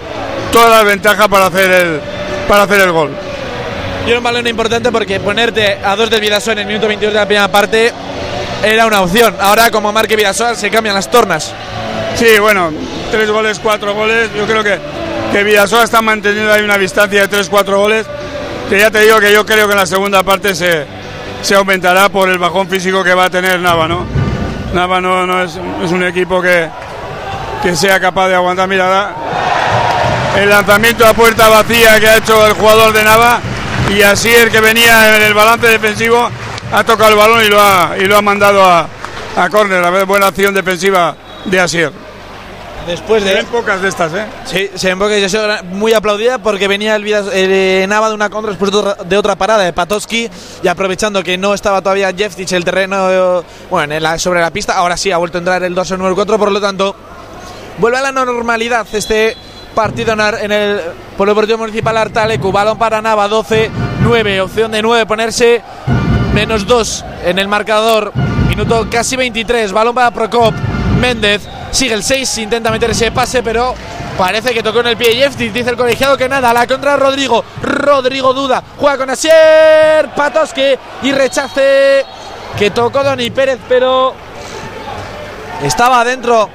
Speaker 3: toda la ventaja para hacer el, para hacer el gol.
Speaker 2: Y un balón importante porque ponerte a dos del Vidasoa en el minuto 22 de la primera parte era una opción. Ahora, como marque Vidasoa, se cambian las tornas.
Speaker 3: Sí, bueno, tres goles, cuatro goles. Yo creo que, que Vidasoa está manteniendo ahí una distancia de tres, cuatro goles. Que ya te digo que yo creo que en la segunda parte se, se aumentará por el bajón físico que va a tener Nava, ¿no? Nava no, es, un equipo que, que sea capaz de aguantar. Mira, el lanzamiento a puerta vacía que ha hecho el jugador de Nava y así el que venía en el balance defensivo ha tocado el balón y lo ha, y lo ha mandado a, a córner. A ver, buena acción defensiva de Asier.
Speaker 2: Después de.
Speaker 3: Se ven pocas de estas, ¿eh?
Speaker 2: Sí, se ven pocas. Yo muy aplaudida porque venía el, el Nava de una contra después de otra, parada de Patoski y aprovechando que no estaba todavía Jeftic el terreno bueno, en sobre la pista. Ahora sí ha vuelto a entrar el 2 número 4, por lo tanto, vuelve a la normalidad este partido en el Polideportivo Municipal Artalecu. Balón para Nava, 12-9. Opción de 9, ponerse menos 2 en el marcador. Minuto casi 23. Balón para Procop. Méndez sigue el 6. Intenta meter ese pase, pero parece que tocó en el pie Jefti. Dice el colegiado que nada. La contra Rodrigo. Rodrigo duda. Juega con Asier. Patoski. Y rechace. Que tocó Doni Pérez, pero estaba dentro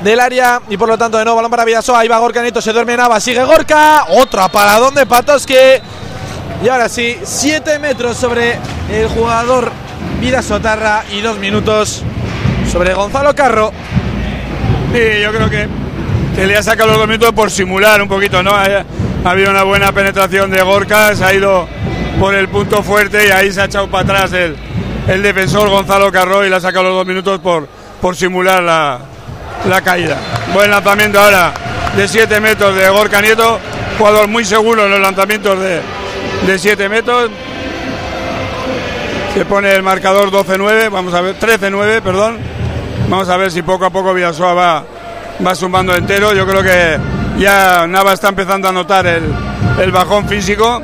Speaker 2: del área y por lo tanto de nuevo balón para Vidasoa. Ahí va Gorka se duerme Nava, sigue Gorka. Otra para donde Patoski. Y ahora sí, 7 metros sobre el jugador Vida Sotarra y 2 minutos sobre Gonzalo Carro.
Speaker 3: Sí, yo creo que, que le ha sacado los dos minutos por simular un poquito, ¿no? Ha, habido una buena penetración de Gorka, se ha ido por el punto fuerte y ahí se ha echado para atrás el, el defensor Gonzalo Carro y le ha sacado los dos minutos por, por simular la, la caída. Buen lanzamiento ahora de 7 metros de Gorka Nieto. Jugador muy seguro en los lanzamientos de, de 7 metros. Se pone el marcador 12-9, vamos a ver, 13-9, perdón. Vamos a ver si poco a poco Villasoa va, va sumando entero. Yo creo que ya Nava está empezando a notar el, el bajón físico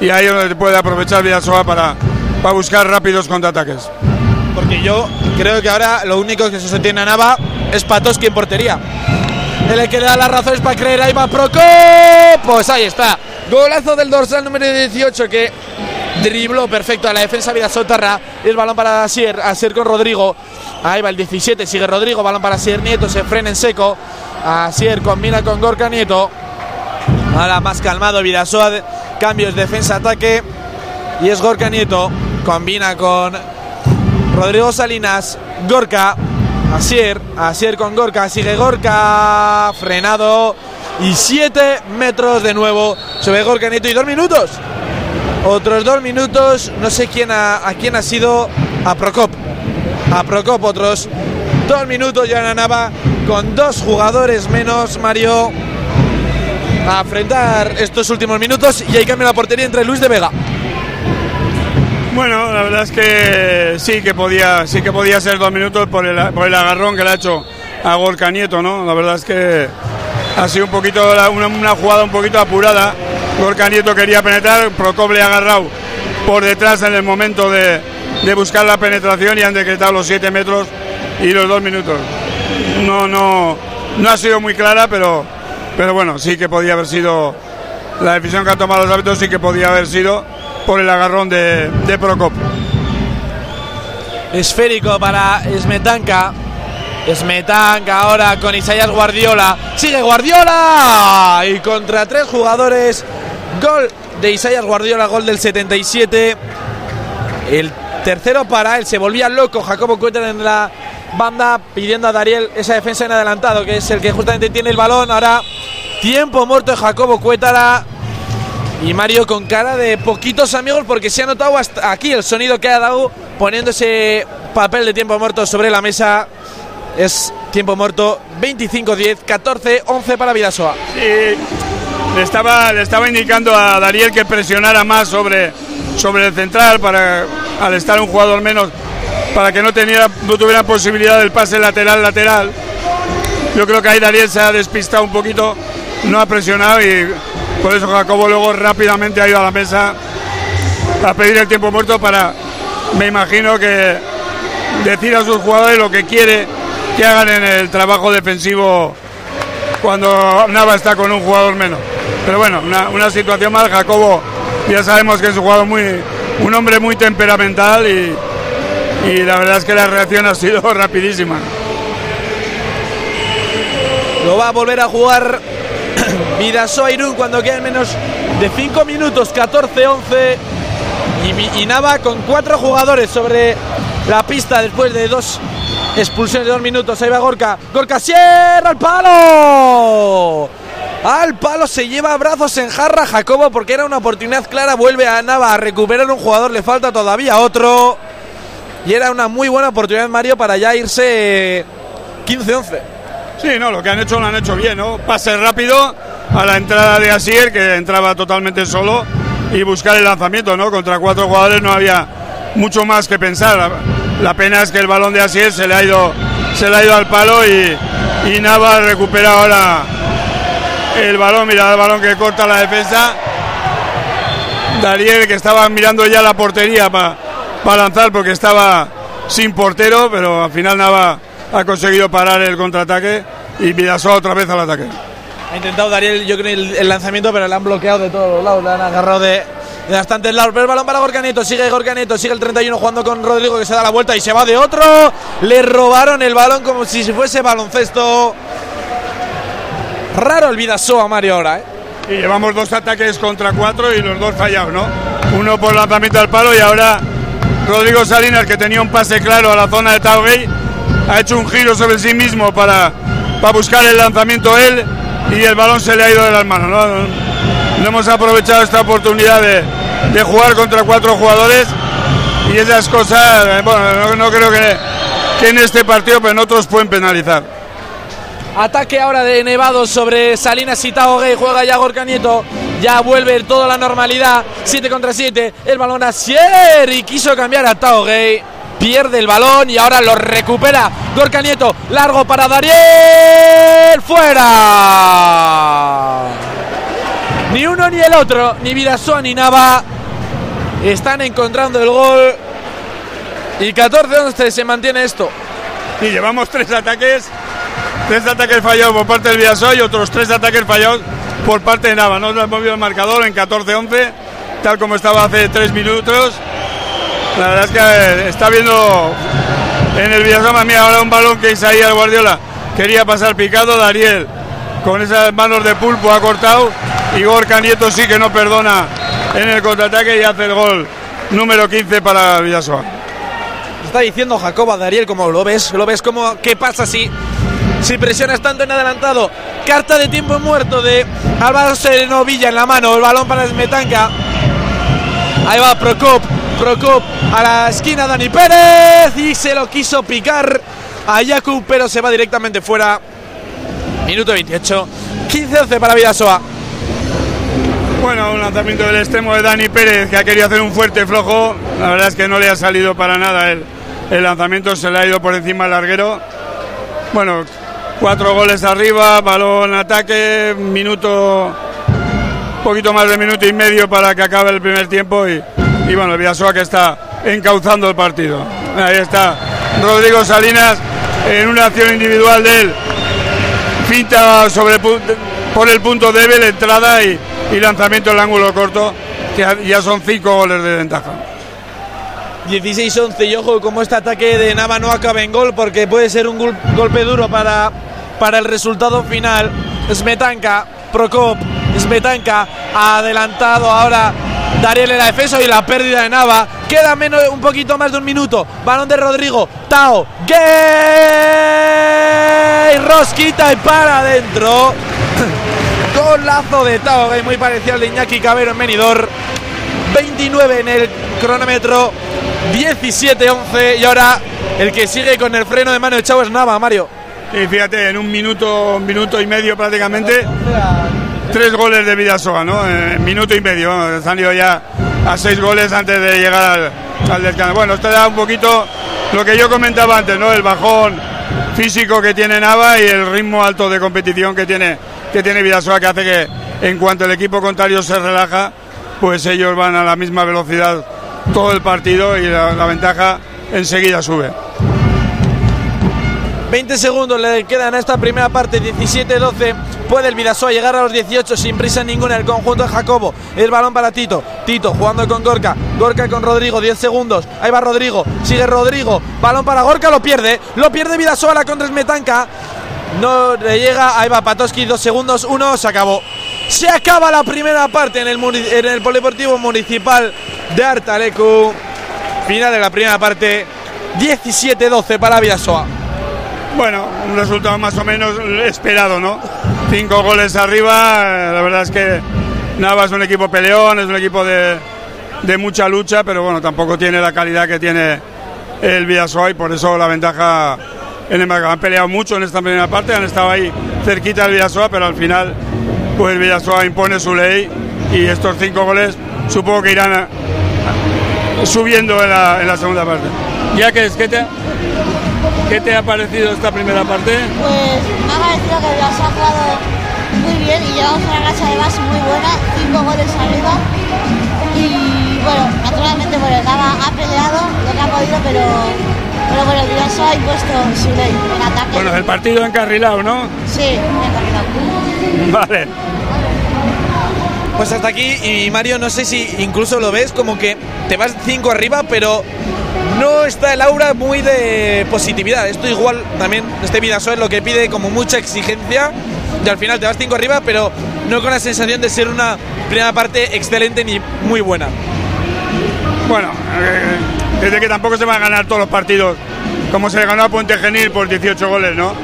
Speaker 3: y ahí es donde puede aprovechar Villasoa para, para buscar rápidos contraataques.
Speaker 2: Porque yo creo que ahora lo único que se sostiene a Nava es Patoski en portería. El que le da las razones para creer, ahí va Procop. Pues ahí está. Golazo del dorsal número 18 que dribló perfecto a la defensa Vidasotarra. Y el balón para Asier, Asier con Rodrigo. Ahí va el 17, sigue Rodrigo, balón para Asier Nieto, se frena en seco. Asier combina con Gorka Nieto. Ahora más calmado Vidasoa, cambios defensa-ataque. Y es Gorka Nieto, combina con Rodrigo Salinas, Gorka, Asier, Asier con Gorka, sigue Gorka, frenado y 7 metros de nuevo sobre Gorka Nieto y dos minutos. Otros dos minutos, no sé quién ha, a quién ha sido, a Procop. A Procop otros dos minutos ya Nava con dos jugadores menos, Mario, a enfrentar estos últimos minutos y ahí cambia la portería entre Luis de Vega.
Speaker 3: Bueno, la verdad es que sí que podía, sí que podía ser dos minutos por el, por el agarrón que le ha hecho a Gorka Nieto, ¿no? La verdad es que ha sido un poquito una, una jugada un poquito apurada. Gorka Nieto quería penetrar, Procop le ha agarrado por detrás en el momento de, de buscar la penetración y han decretado los siete metros y los dos minutos. No, no, no ha sido muy clara, pero, pero bueno, sí que podía haber sido la decisión que han tomado los árbitros, sí que podía haber sido por el agarrón de, de Procop.
Speaker 2: Esférico para Smetanka. Smetanka ahora con Isaías Guardiola. Sigue Guardiola. Y contra tres jugadores. Gol de Isaías Guardiola, gol del 77. El tercero para él. Se volvía loco Jacobo Cueter en la banda pidiendo a Dariel esa defensa en adelantado, que es el que justamente tiene el balón. Ahora tiempo muerto de Jacobo Cuétara. Y Mario con cara de poquitos amigos porque se ha notado hasta aquí el sonido que ha dado poniendo ese papel de tiempo muerto sobre la mesa. Es tiempo muerto 25-10, 14-11 para Vidasoa.
Speaker 3: Sí, le estaba, le estaba indicando a Dariel que presionara más sobre, sobre el central para al estar un jugador menos para que no, tenía, no tuviera posibilidad del pase lateral-lateral. Yo creo que ahí Dariel se ha despistado un poquito, no ha presionado y por eso Jacobo luego rápidamente ha ido a la mesa a pedir el tiempo muerto para, me imagino que decir a sus jugadores lo que quiere que hagan en el trabajo defensivo cuando Nava está con un jugador menos. Pero bueno, una, situación más, Jacobo ya sabemos que es un jugador muy, un hombre muy temperamental y la verdad es que la reacción ha sido rapidísima.
Speaker 2: Lo va a volver a jugar Vidasoa Irún cuando quedan menos de 5 minutos, 14-11. Y, y, Nava con cuatro jugadores sobre la pista después de dos expulsiones de dos minutos. Ahí va Gorka. Gorka cierra al palo. Al palo se lleva brazos en jarra Jacobo porque era una oportunidad clara. Vuelve a Nava a recuperar un jugador. Le falta todavía otro. Y era una muy buena oportunidad, Mario, para ya irse 15-11.
Speaker 3: Sí, no, lo que han hecho lo han hecho bien, ¿no? Pase rápido a la entrada de Asier, que entraba totalmente solo, y buscar el lanzamiento, ¿no? Contra cuatro jugadores no había mucho más que pensar. La, pena es que el balón de Asier se le ha ido, se le ha ido al palo y, y Nava recupera ahora el balón. Mira el balón que corta la defensa. Dariel que estaba mirando ya la portería para pa lanzar porque estaba sin portero, pero al final Nava ha conseguido parar el contraataque y Vidasoa otra vez al ataque.
Speaker 2: Ha intentado Dariel, yo creo, el, el, lanzamiento, pero le han bloqueado de todos los lados, le han agarrado de, de bastantes lados. Pero el balón para Gorcaneto, sigue Gorcaneto, sigue el 31 jugando con Rodrigo que se da la vuelta y se va de otro. Le robaron el balón como si fuese baloncesto. Raro el Vidasoa, Mario, ahora, ¿eh?
Speaker 3: Y llevamos dos ataques contra cuatro y los dos fallados, ¿no? Uno por lanzamiento al palo y ahora Rodrigo Salinas, que tenía un pase claro a la zona de Taugay, ha hecho un giro sobre sí mismo para, para buscar el lanzamiento él y el balón se le ha ido de las manos. No, hemos aprovechado esta oportunidad de, de, jugar contra cuatro jugadores y esas cosas, bueno, no, creo que, que, en este partido, pero en otros pueden penalizar.
Speaker 2: Ataque ahora de Nevado sobre Salinas y Tao Gay. Juega ya Gorka Nieto. Ya vuelve toda la normalidad. 7 contra 7. El balón a Sier. Y quiso cambiar a Tao Gay. Pierde el balón y ahora lo recupera Gorka Nieto. Largo para Dariel. Fuera. Ni uno ni el otro. Ni Vidasoa ni Nava. Están encontrando el gol. Y 14-11 se mantiene esto.
Speaker 3: Y llevamos tres ataques Tres ataques fallados por parte del Vidasoa y otros tres ataques fallados por parte de Nava. No hemos movido el marcador en 14-11, tal como estaba hace tres minutos. La verdad es que está viendo en el Vidasoa, mira, ahora un balón que Isaías Guardiola quería pasar picado. Dariel con esas manos de pulpo ha cortado. Y Gorka Nieto sí que no perdona en el contraataque y hace el gol número 15 para Vidasoa.
Speaker 2: Está diciendo Jacoba Dariel, como lo ves, lo ves como qué pasa si si presionas tanto en adelantado. Carta de tiempo muerto de Álvaro Sereno Villa en la mano. El balón para Smetanka. Ahí va Procop. Procop a la esquina Dani Pérez. Y se lo quiso picar a Jakub, pero se va directamente fuera. Minuto 28. 15-11 para Vidasoa.
Speaker 3: Bueno, un lanzamiento del extremo de Dani Pérez que ha querido hacer un fuerte flojo. La verdad es que no le ha salido para nada el, el lanzamiento, se le ha ido por encima al larguero. Bueno, Cuatro goles arriba, balón ataque, minuto, poquito más de minuto y medio para que acabe el primer tiempo bueno, el que está encauzando el partido. Ahí está Rodrigo Salinas en una acción individual de él, finta sobre por el punto débil, entrada y, lanzamiento el ángulo corto, que ya son cinco goles de ventaja.
Speaker 2: 16-11 y ojo como este ataque de Nava no acabe en gol porque puede ser un golpe duro para para el resultado final. Smetanka, Prokop, Smetanka ha adelantado ahora Dariel en la defensa y la pérdida de Nava. Queda menos, un poquito más de un minuto. Balón de Rodrigo. Tao. Gay. Rosquita y para adentro. Golazo de Tao Gay, muy parecido al de Iñaki Cabero en Benidorm. 29 en el cronómetro. 17-11. Y ahora el que sigue con el freno de mano de Chavo es Nava, Mario.
Speaker 3: Fíjate, en un minuto, un minuto y medio prácticamente, tres goles de Vidasoa, ¿no? En minuto y medio, han salido ya a seis goles antes de llegar al, descanso. Bueno, esto da un poquito lo que yo comentaba antes, ¿no? El bajón físico que tiene Nava y el ritmo alto de competición que tiene, que tiene Vidasoa, que hace que en cuanto el equipo contrario se relaja, pues ellos van a la misma velocidad todo el partido y la ventaja enseguida sube.
Speaker 2: 20 segundos le quedan a esta primera parte, 17-12. Puede el Vidasoa llegar a los 18 sin prisa ninguna. El conjunto de Jacobo. El balón para Tito. Tito jugando con Gorka. Gorka con Rodrigo, 10 segundos. Ahí va Rodrigo. Sigue Rodrigo. Balón para Gorka, lo pierde. Lo pierde Vidasoa la contra Smetanka. No le llega. Ahí va Patoski, 2 segundos. 1, se acabó. Se acaba la primera parte en el, en el Polideportivo Municipal de Artalecu. Final de la primera parte. 17-12 para Vidasoa.
Speaker 3: Bueno, un resultado más o menos esperado, ¿no? Cinco goles arriba, la verdad es que Nava es un equipo peleón, es un equipo de, mucha lucha, pero bueno, tampoco tiene la calidad que tiene el Villasoa y por eso la ventaja en el Han peleado mucho en esta primera parte, han estado ahí cerquita del Villasoa, pero al final pues el Villasoa impone su ley y estos cinco goles supongo que irán subiendo en la, en la segunda parte.
Speaker 4: Ya que es que te, ¿Qué te ha parecido esta primera parte?
Speaker 5: Pues me ha parecido que los ha jugado muy bien y llevamos una racha de base muy buena, cinco goles arriba. Y bueno, naturalmente bueno, ha peleado lo que ha podido, pero, pero bueno, el Vidaso ha impuesto su ley en ataque.
Speaker 3: Bueno, el partido encarrilado, ¿no?
Speaker 5: Sí, encarrilado.
Speaker 3: Vale.
Speaker 2: Pues hasta aquí, y Mario, no sé si incluso lo ves como que te vas cinco arriba, pero no está el aura muy de positividad. Esto igual también, este Vidasoa es lo que pide como mucha exigencia y al final te vas cinco arriba, pero no con la sensación de ser una primera parte excelente ni muy buena.
Speaker 3: Bueno, eh, desde que tampoco se van a ganar todos los partidos, como se ganó a Puente Genil por 18 goles, ¿no?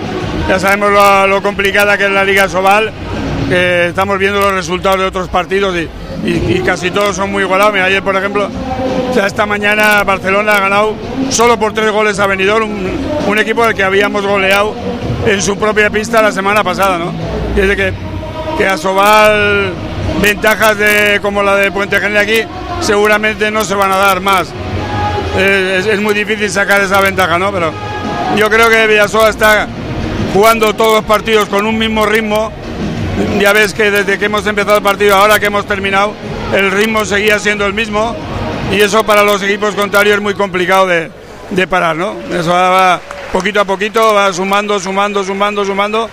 Speaker 3: Ya sabemos lo, complicada que es la Liga Sobal, estamos viendo los resultados de otros partidos y, y, y casi todos son muy igualados. Mira, ayer, por ejemplo, sea, esta mañana Barcelona ha ganado solo por tres goles a Benidorm, un, un equipo del que habíamos goleado en su propia pista la semana pasada, ¿no? Y es de que, que a Sobal ventajas de, como la de Puente Genil aquí seguramente no se van a dar más. Es, es muy difícil sacar esa ventaja, ¿no? Pero yo creo que Villasoa está jugando todos los partidos con un mismo ritmo. Ya ves que desde que hemos empezado el partido, ahora que hemos terminado, el ritmo seguía siendo el mismo y eso para los equipos contrarios es muy complicado de, de parar, ¿no? Eso va poquito a poquito, va sumando, sumando, sumando, sumando.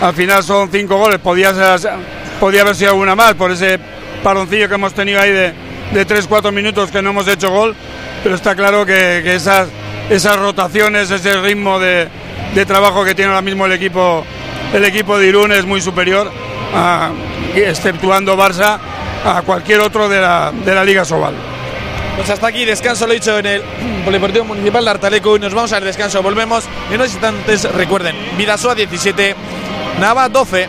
Speaker 3: Al final son cinco goles, podía, podía haber sido alguna más por ese paroncillo que hemos tenido ahí de, de 3-4 minutos que no hemos hecho gol, pero está claro que, que esas, esas rotaciones, ese ritmo de, de trabajo que tiene ahora mismo el equipo, el equipo de Irún es muy superior, a- exceptuando Barça, a cualquier otro de la, de la Liga Sobal.
Speaker 2: Pues hasta aquí, descanso lo he dicho en el Polideportivo Municipal de Artalecu y nos vamos al descanso. Volvemos en unos instantes. Recuerden, Vidasoa 17, Nava 12.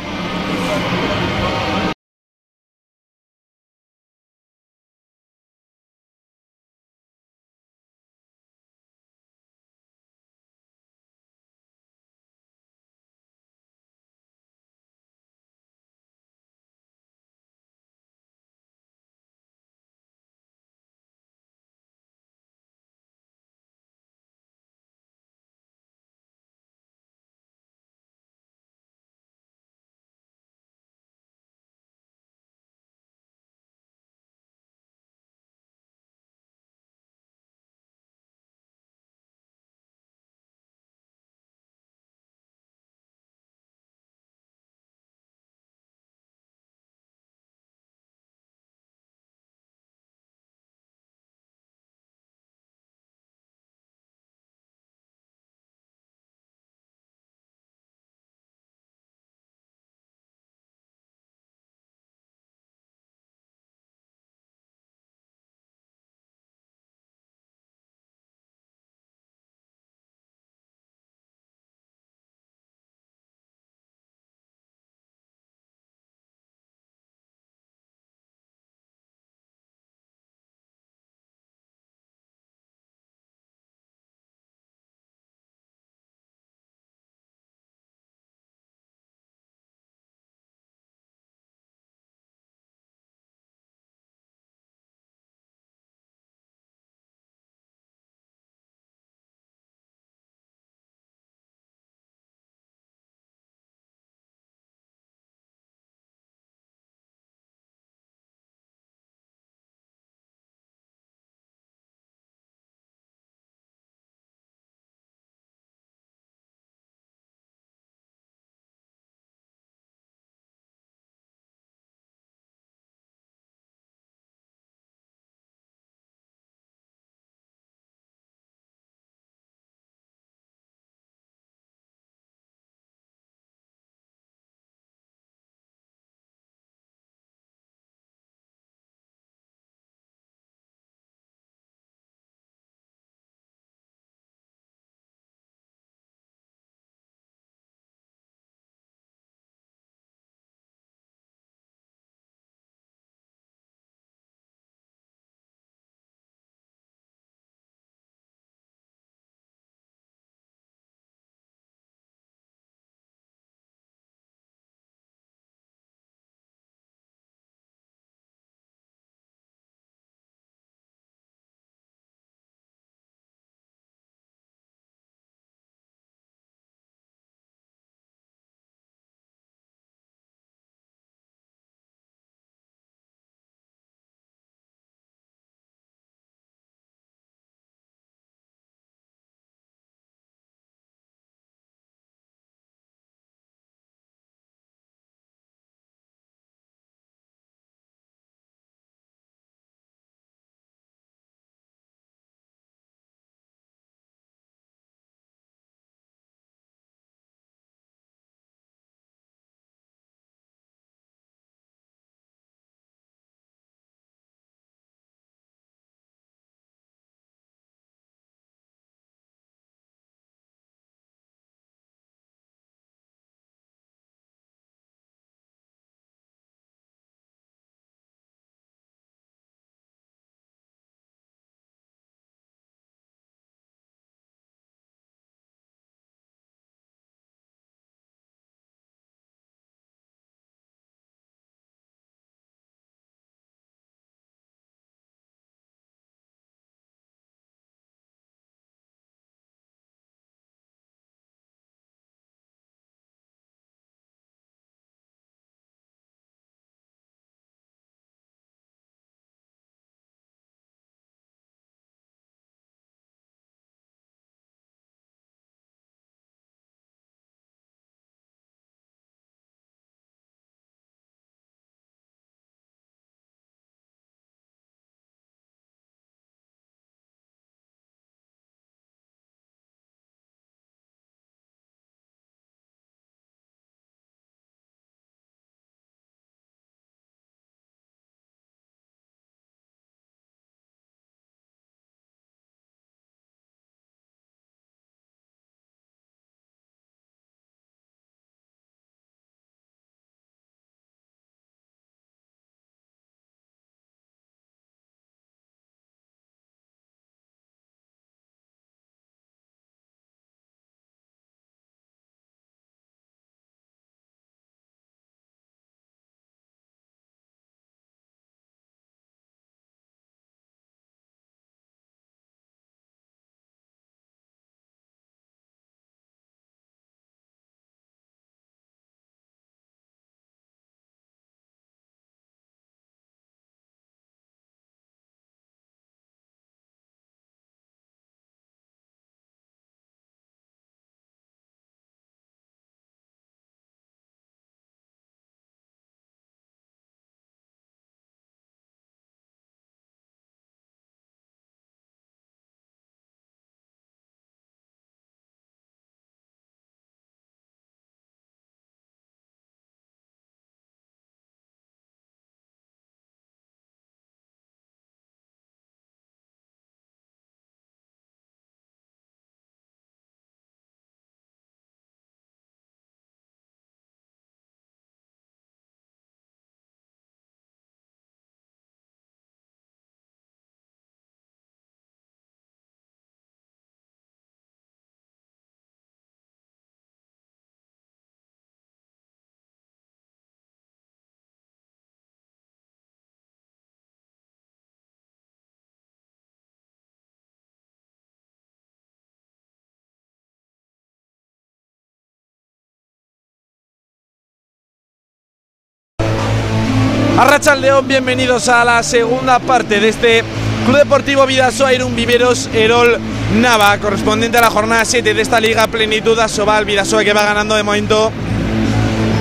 Speaker 2: Arracha León, bienvenidos a la segunda parte de este Club Deportivo Vidasoa Irún Viveros Erol Nava, correspondiente a la jornada 7 de esta Liga Plenitud Asobal Vidasoa que va ganando de momento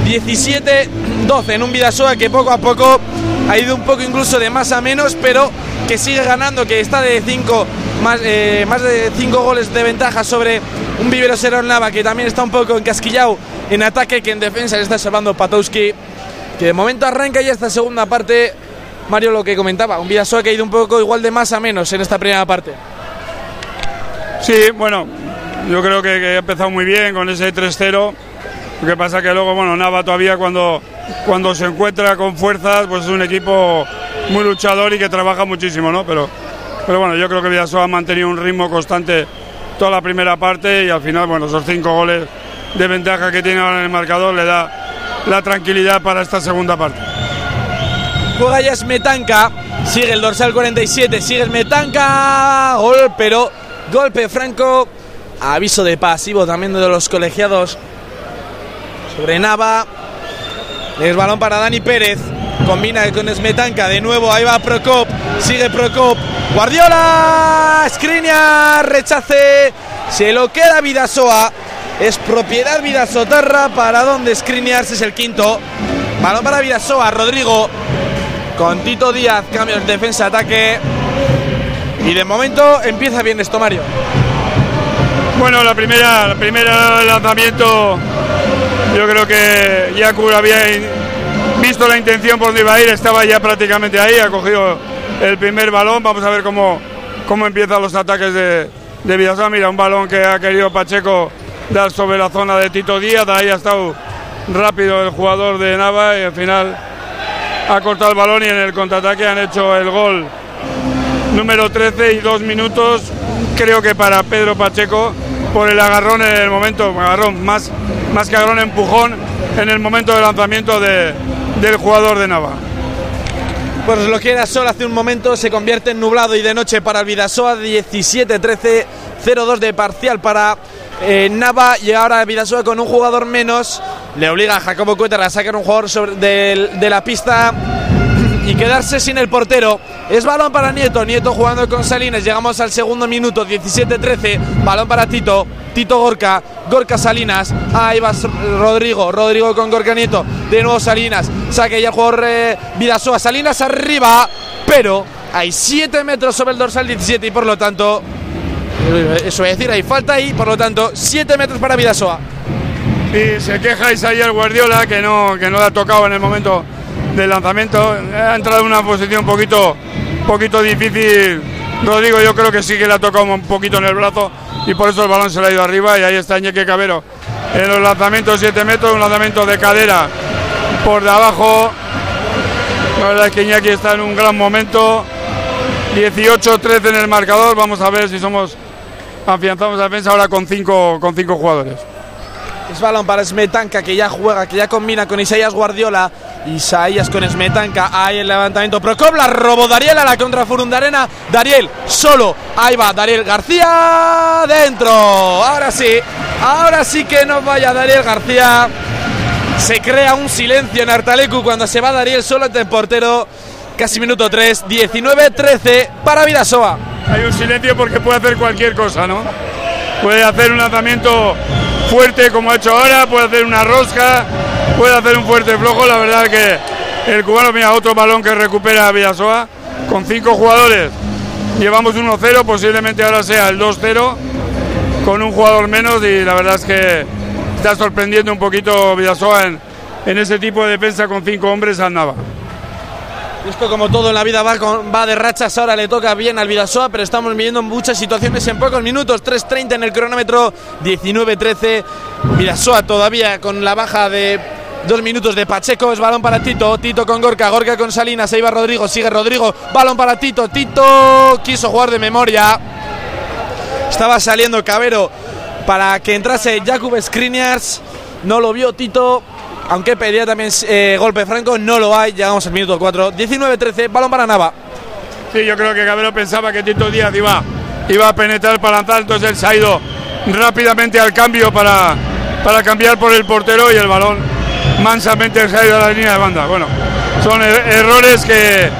Speaker 2: 17-12 en un Vidasoa que poco a poco ha ido un poco incluso de más a menos, pero que sigue ganando, que está de 5 más, eh, más de 5 goles de ventaja sobre un Viveros Erol Nava que también está un poco encasquillado en ataque, que en defensa le está salvando Patowski que de momento arranca ya esta segunda parte. Mario lo que comentaba, un Vidasoa que ha ido un poco igual de más a menos en esta primera parte.
Speaker 3: Sí, bueno, yo creo que, que ha empezado muy bien con ese 3-0. Lo que pasa que luego, bueno, Nava todavía cuando, cuando se encuentra con fuerzas, pues es un equipo muy luchador y que trabaja muchísimo, ¿no? Pero, pero bueno, yo creo que Vidasoa ha mantenido un ritmo constante toda la primera parte y al final, bueno, esos cinco goles de ventaja que tiene ahora en el marcador le da la tranquilidad para esta segunda parte.
Speaker 2: Juega ya Smetanka, sigue el dorsal 47, sigue Smetanka, gol, pero golpe franco, aviso de pasivo también de los colegiados. Sobre Nava. Es balón para Dani Pérez, combina con Smetanka, de nuevo ahí va Procop, sigue Procop, Guardiola, Skriniar, rechace, se lo queda Vidasoa, es propiedad Vidasotarra, para donde Skriniar es el quinto, balón para Vidasoa, Rodrigo, con Tito Díaz, cambios defensa-ataque. Y de momento empieza bien esto, Mario.
Speaker 3: Bueno, la primera, primera lanzamiento, yo creo que Yakur había visto la intención por donde iba a ir, estaba ya prácticamente ahí, ha cogido el primer balón. Vamos a ver cómo, cómo empiezan los ataques de, de Vidasoa. Mira, un balón que ha querido Pacheco dar sobre la zona de Tito Díaz, ahí ha estado rápido el jugador de Nava y al final ha cortado el balón y en el contraataque han hecho el gol número 13 y dos minutos, creo que para Pedro Pacheco, por el agarrón en el momento, agarrón, más, más que agarrón, empujón en el momento de lanzamiento de- del jugador de Nava.
Speaker 2: Pues lo que era sol hace un momento se convierte en nublado y de noche para el Vidasoa, 17-13, 0-2 de parcial para eh, Nava y ahora Vidasoa con un jugador menos le obliga a Jacobo Cuétara a sacar un jugador sobre- de la pista y quedarse sin el portero. Es balón para Nieto, Nieto jugando con Salinas. Llegamos al segundo minuto, 17-13. Balón para Tito, Tito Gorka, Gorka Salinas. Ahí va Rodrigo, Rodrigo con Gorka Nieto. De nuevo Salinas, saque ya el jugador eh, Vidasoa. Salinas arriba, pero hay 7 metros sobre el dorsal 17 y por lo tanto. Eso a decir, hay falta y por lo tanto 7 metros para Vidasoa.
Speaker 3: Y se queja Isaías Guardiola que no, que no le ha tocado en el momento del lanzamiento. Ha entrado en una posición un poquito, poquito difícil. Rodrigo yo creo que sí que le ha tocado un poquito en el brazo y por eso el balón se le ha ido arriba y ahí está Ñeque Cabero. En los lanzamientos 7 metros, un lanzamiento de cadera por de abajo. La verdad es que Iñaki está en un gran momento. 18-13 en el marcador. Vamos a ver si somos afianzamos la defensa ahora con cinco, con cinco jugadores.
Speaker 2: Es balón para Smetanka que ya juega, que ya combina con Isaías Guardiola. Isaías con Smetanka. Ahí el levantamiento. Procop la robó Dariel a la contra Furundarena. Dariel solo. Ahí va Dariel García. Dentro. Ahora sí. Ahora sí que no vaya Dariel García. Se crea un silencio en Artalecu cuando se va Dariel solo ante el portero. Casi minuto 3. 19-13 para Vidasoa.
Speaker 3: Hay un silencio porque puede hacer cualquier cosa, ¿no? Puede hacer un lanzamiento fuerte como ha hecho ahora, puede hacer una rosca, puede hacer un fuerte flojo. La verdad que el cubano, mira, otro balón que recupera Villasoa con cinco jugadores. Llevamos 1-0, posiblemente ahora sea el 2-0 con un jugador menos y la verdad es que está sorprendiendo un poquito Villasoa en, en ese tipo de defensa con cinco hombres al Nava.
Speaker 2: Esto como todo en la vida va, va de rachas, ahora le toca bien al Vidasoa, pero estamos viviendo muchas situaciones en pocos minutos, 3.30 en el cronómetro, 19-13, Vidasoa todavía con la baja de dos minutos de Pacheco, es balón para Tito, Tito con Gorka, Gorka con Salinas, ahí va Rodrigo, sigue Rodrigo, balón para Tito, Tito quiso jugar de memoria, estaba saliendo Cabero para que entrase Jakub Skriniars, no lo vio Tito, aunque pedía también eh, golpe franco, no lo hay. Llegamos al minuto 4. 19-13, balón para Nava.
Speaker 3: Sí, yo creo que Cabero pensaba que Tito Díaz iba, iba a penetrar para lanzar, entonces él se ha ido rápidamente al cambio para, para cambiar por el portero y el balón mansamente se ha ido a la línea de banda. Bueno, son son er- errores que,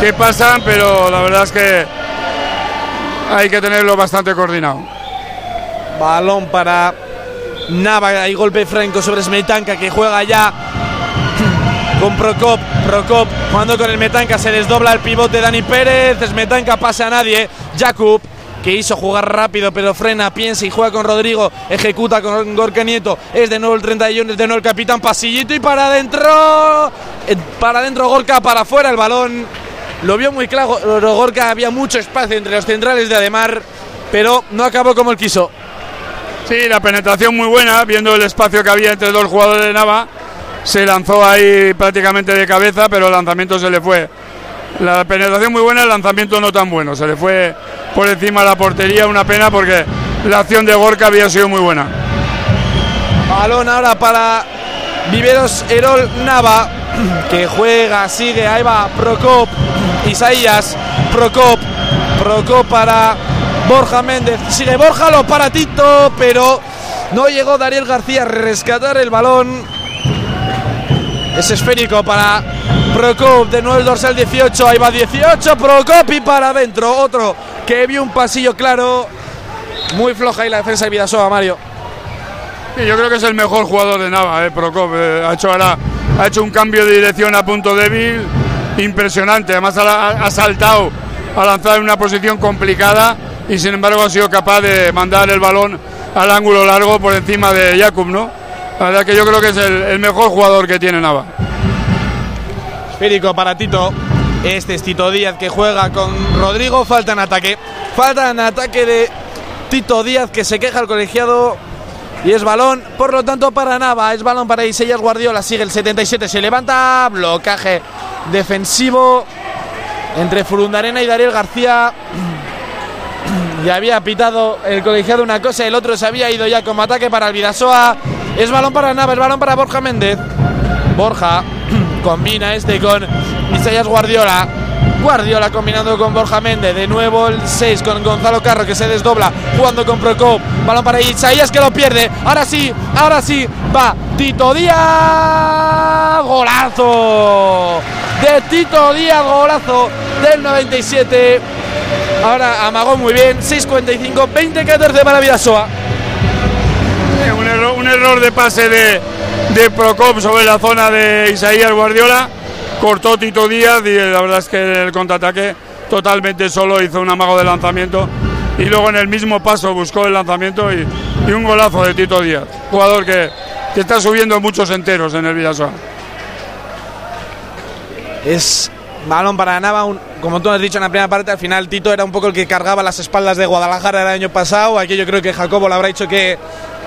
Speaker 3: que pasan, pero la verdad es que hay que tenerlo bastante coordinado.
Speaker 2: Balón para Nava y golpe franco sobre Smetanka que juega ya con Prokop. Prokop jugando con el Metanka se desdobla el pivote Dani Pérez. Smetanka pasa a nadie. Jakub que hizo jugar rápido pero frena, piensa y juega con Rodrigo. Ejecuta con Gorka Nieto. Es de nuevo el 31, es de nuevo el capitán. Pasillito y para adentro. Eh, Para adentro Gorka, para afuera el balón. Lo vio muy claro Gorka, había mucho espacio entre los centrales de Ademar, pero no acabó como él quiso.
Speaker 3: Sí, la penetración muy buena, viendo el espacio que había entre dos jugadores de Nava. Se lanzó ahí prácticamente de cabeza, pero el lanzamiento se le fue. La penetración muy buena, el lanzamiento no tan bueno. Se le fue por encima la portería, una pena porque la acción de Gorka había sido muy buena.
Speaker 2: Balón ahora para Viveros Erol Nava, que juega, sigue, ahí va Procop, Isaías, Procop, Procop para Borja Méndez, sigue Borja, lo para Tito, pero no llegó Daniel García a rescatar el balón. Es esférico para Procop, de nuevo el dorsal 18, ahí va 18, Procop y para adentro, otro que vio un pasillo claro, muy floja ahí la defensa de Vidasoa, Mario.
Speaker 3: Yo creo que es el mejor jugador de Nava, eh, Prokop. eh, ha, hecho ahora, ha hecho un cambio de dirección a punto débil impresionante. Además ha, ha saltado a lanzar en una posición complicada y sin embargo ha sido capaz de mandar el balón al ángulo largo por encima de Jakub, ¿no? La verdad que yo creo que es el, mejor jugador que tiene Nava.
Speaker 2: Esférico para Tito. Este es Tito Díaz que juega con Rodrigo. Falta en ataque. Falta en ataque de Tito Díaz que se queja el colegiado. Y es balón, por lo tanto, para Nava. Es balón para Isellas Guardiola. Sigue el 77. Se levanta. Blocaje defensivo entre Furundarena y Dariel García. Ya había pitado el colegiado una cosa, el otro se había ido ya como ataque para el Vidasoa. Es balón para Nava, es balón para Borja Méndez. Borja combina este con Isaías Guardiola. Guardiola combinando con Borja Méndez. De nuevo el 6 con Gonzalo Carro que se desdobla. Jugando con Procop. Balón para Isaías que lo pierde. Ahora sí, ahora sí. Va Tito Díaz. Golazo. De Tito Díaz, golazo del 97. Ahora amagó muy bien. 6.45, 20-14 para Vidasoa.
Speaker 3: Eh, Un error, un error de pase de, de Procop sobre la zona de Isaías Guardiola. Cortó Tito Díaz y la verdad es que en el contraataque totalmente solo hizo un amago de lanzamiento. Y luego en el mismo paso buscó el lanzamiento y, y un golazo de Tito Díaz. Jugador que, que está subiendo muchos enteros en el Vidasoa.
Speaker 2: Es balón para Nava, como tú has dicho en la primera parte, al final Tito era un poco el que cargaba las espaldas de Guadalajara el año pasado. Aquí yo creo que Jacobo le habrá dicho que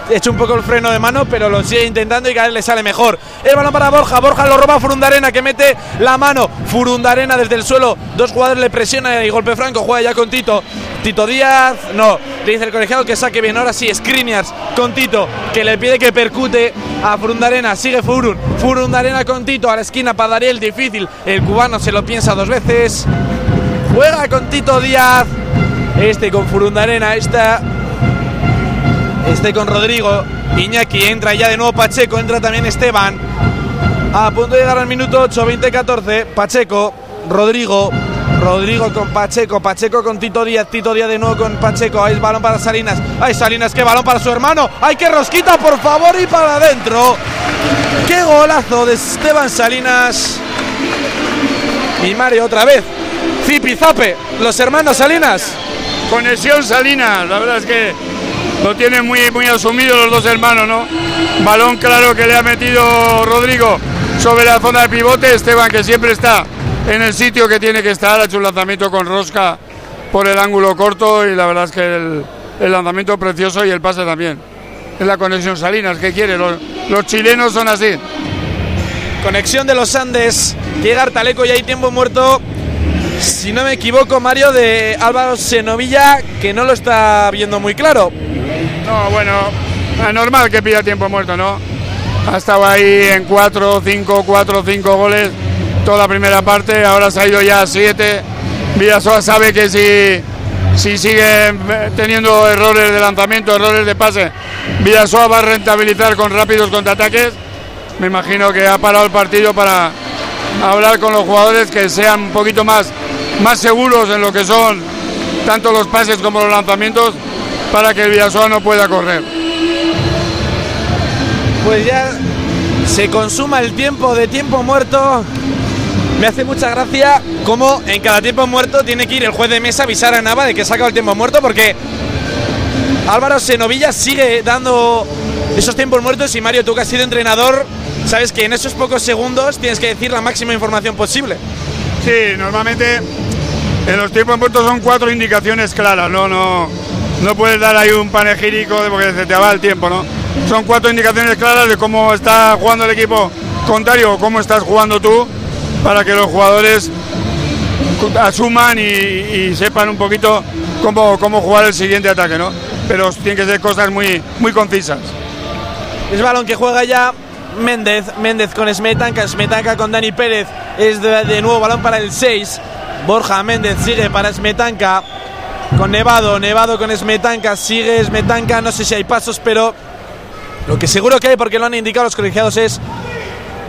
Speaker 2: eche un poco el freno de mano, pero lo sigue intentando y cada vez le sale mejor. El balón para Borja, Borja lo roba Furundarena que mete la mano. Furundarena desde el suelo, dos jugadores le presionan y golpe franco, juega ya con Tito. Tito Díaz, no, le dice el colegiado que saque bien. Ahora sí, Skriniars con Tito, que le pide que percute a Furundarena. Sigue Furun, Furundarena con Tito a la esquina para Dariel, difícil. El cubano se lo piensa dos veces. Juega con Tito Díaz. Este con Furundarena, esta este con Rodrigo. Iñaki entra ya de nuevo Pacheco, entra también Esteban. A punto de llegar al minuto 8, 20-14. Pacheco, Rodrigo. Rodrigo con Pacheco, Pacheco con Tito Díaz, Tito Díaz de nuevo con Pacheco. Ahí es balón para Salinas. Ay, Salinas, qué balón para su hermano. Ay, qué rosquita, por favor, y para adentro. Qué golazo de Esteban Salinas. Y Mario otra vez. Zipizape, los hermanos Salinas.
Speaker 3: Conexión Salinas, la verdad es que lo tienen muy, muy asumido los dos hermanos, ¿no? Balón claro que le ha metido Rodrigo sobre la zona de pivote, Esteban que siempre está en el sitio que tiene que estar, ha hecho un lanzamiento con rosca por el ángulo corto y la verdad es que el, lanzamiento precioso y el pase también. Es la conexión Salinas, ¿qué quiere? Los, los chilenos son así.
Speaker 2: Conexión de los Andes. Llega Artaleco y hay tiempo muerto. Si no me equivoco, Mario, de Álvaro Senovilla, que no lo está viendo muy claro.
Speaker 3: No, bueno, normal que pida tiempo muerto, ¿no? Ha estado ahí en 4, 5, 4, 5 goles toda la primera parte, ahora se ha ido ya a 7. Vidasoa sabe que si, si sigue eh, teniendo errores de lanzamiento, errores de pase, Vidasoa va a rentabilizar con rápidos contraataques. Me imagino que ha parado el partido para, hablar con los jugadores que sean un poquito más, más seguros en lo que son tanto los pases como los lanzamientos para que el Villasoa no pueda correr.
Speaker 2: Pues ya se consuma el tiempo de tiempo muerto. Me hace mucha gracia cómo en cada tiempo muerto tiene que ir el juez de mesa a avisar a Nava de que saca el tiempo muerto porque Álvaro Senovilla sigue dando esos tiempos muertos y Mario, tú que has sido entrenador, sabes que en esos pocos segundos tienes que decir la máxima información posible.
Speaker 3: Sí, normalmente en los tiempos muertos son cuatro indicaciones claras, no, no, no puedes dar ahí un panegírico porque se te va el tiempo, ¿no? Son cuatro indicaciones claras de cómo está jugando el equipo contrario o cómo estás jugando tú para que los jugadores asuman y, sepan un poquito cómo, cómo jugar el siguiente ataque, ¿no? Pero tienen que ser cosas muy, muy concisas.
Speaker 2: Es balón que juega ya Méndez, Méndez con Smetanka, Smetanka con Dani Pérez, es de, nuevo balón para el 6. Borja Méndez sigue para Smetanka con Nevado, Nevado con Smetanka, sigue Smetanka, no sé si hay pasos, pero lo que seguro que hay, porque lo han indicado los colegiados, es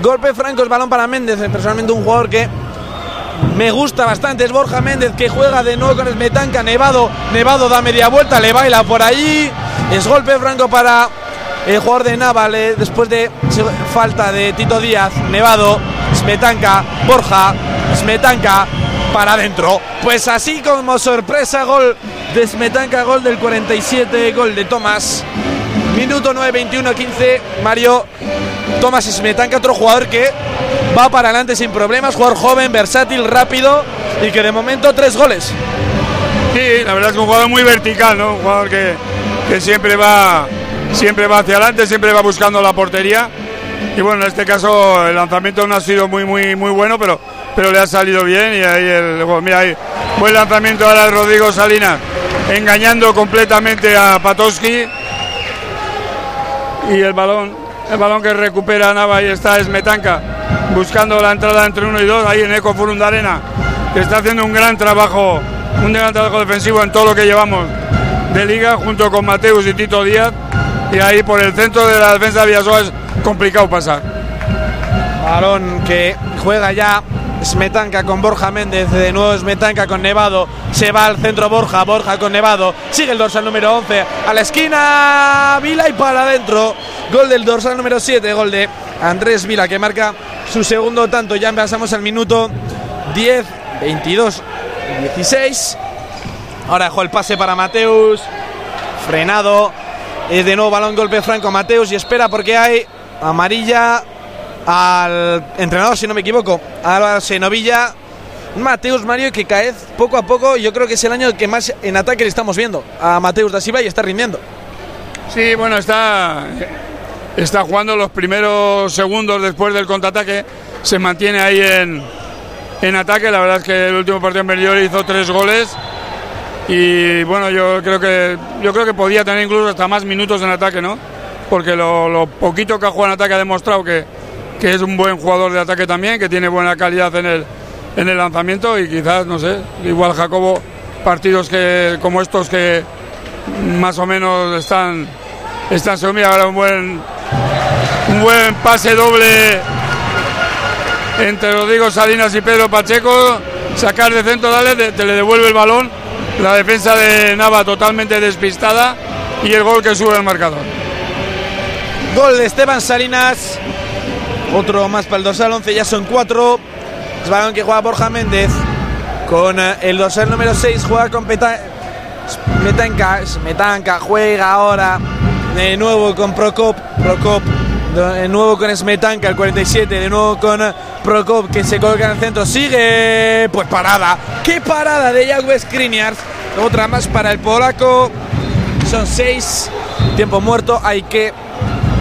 Speaker 2: golpe franco, es balón para Méndez, personalmente un jugador que me gusta bastante, es Borja Méndez que juega de nuevo con Smetanka, Nevado, Nevado da media vuelta, le baila por allí, es golpe franco para el jugador de Naval después de falta de Tito Díaz, Nevado, Smetanka, Borja, Smetanka para adentro. Pues así como sorpresa, gol de Smetanka, gol del 47, gol de Tomás. Minuto 9, 21, 15. Mario Tomás Smetanka, otro jugador que va para adelante sin problemas, jugador joven, versátil, rápido y que de momento tres goles.
Speaker 3: Sí, la verdad es que un jugador muy vertical, ¿no? Un jugador que, que siempre va siempre va hacia adelante, siempre va buscando la portería. Y bueno, en este caso el lanzamiento no ha sido muy muy muy bueno, pero, pero le ha salido bien y ahí el mira ahí buen lanzamiento ahora de Rodrigo Salinas, engañando completamente a Patoski. Y el balón, el balón que recupera Nava y está es Metanca, buscando la entrada entre uno y dos, ahí en Eco Arena, que está haciendo un gran trabajo, un gran trabajo defensivo en todo lo que llevamos de liga, junto con Mateus y Tito Díaz y ahí por el centro de la defensa de Villasoa es complicado pasar.
Speaker 2: Balón que juega ya Smetanka con Borja Méndez, de nuevo Smetanka con Nevado, se va al centro Borja, Borja con Nevado, sigue el dorsal número 11, a la esquina Vila y para adentro, gol del dorsal número 7, gol de Andrés Vila que marca su segundo tanto, ya pasamos al minuto 10, 22, 16, ahora dejó el pase para Mateus, frenado, es de nuevo balón golpe franco Mateus y espera porque hay amarilla al entrenador, si no me equivoco, a Senovilla. Mateus Mario que cae poco a poco, yo creo que es el año que más en ataque le estamos viendo a Mateus da Silva y está rindiendo.
Speaker 3: Sí, bueno, está, está jugando los primeros segundos después del contraataque, se mantiene ahí en, en ataque, la verdad es que el último partido en Berlioz hizo tres goles y bueno, yo creo que yo creo que podía tener incluso hasta más minutos en ataque, ¿no? Porque lo, lo poquito que ha jugado en ataque ha demostrado que, que, es un buen jugador de ataque también, que tiene buena calidad en el, en el lanzamiento y quizás, no sé, igual Jacobo, partidos que como estos que más o menos están están mira, ahora un buen un buen pase doble entre Rodrigo Salinas y Pedro Pacheco, sacar de centro, dale, te le devuelve el balón. La defensa de Nava totalmente despistada y el gol que sube el marcador.
Speaker 2: Gol de Esteban Salinas, otro más para el dorsal 11, ya son cuatro. Es balón que juega Borja Méndez con eh, el dorsal número 6, juega con Peta Metanca, Metanca juega ahora de nuevo con Procop, Procop de nuevo con Smetanka, el 47, de nuevo con Prokop que se coloca en el centro, sigue, pues parada, qué parada de Jakub Skriniar, otra más para el polaco, son seis, tiempo muerto, hay que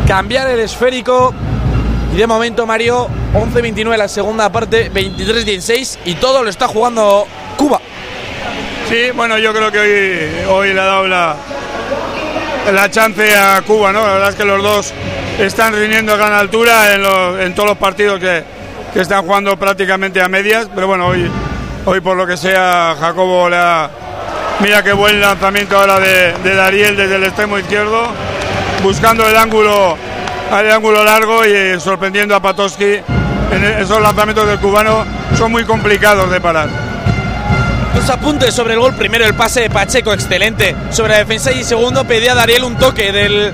Speaker 2: cambiar el esférico y de momento Mario 11-29 la segunda parte, 23-16 y todo lo está jugando Cuba.
Speaker 3: Sí, bueno, yo creo que hoy, hoy le ha dado la, la chance a Cuba, ¿no? La verdad es que los dos están rindiendo a gran altura en, en todos los partidos que, que, están jugando prácticamente a medias, pero bueno, hoy, hoy por lo que sea Jacobo le. Mira qué buen lanzamiento ahora de Dariel desde el extremo izquierdo, buscando el ángulo, el ángulo largo y sorprendiendo a Patoski en esos lanzamientos del cubano son muy complicados de parar.
Speaker 2: Dos apuntes sobre el gol. Primero el pase de Pacheco, excelente. Sobre la defensa y segundo pedía a Dariel un toque del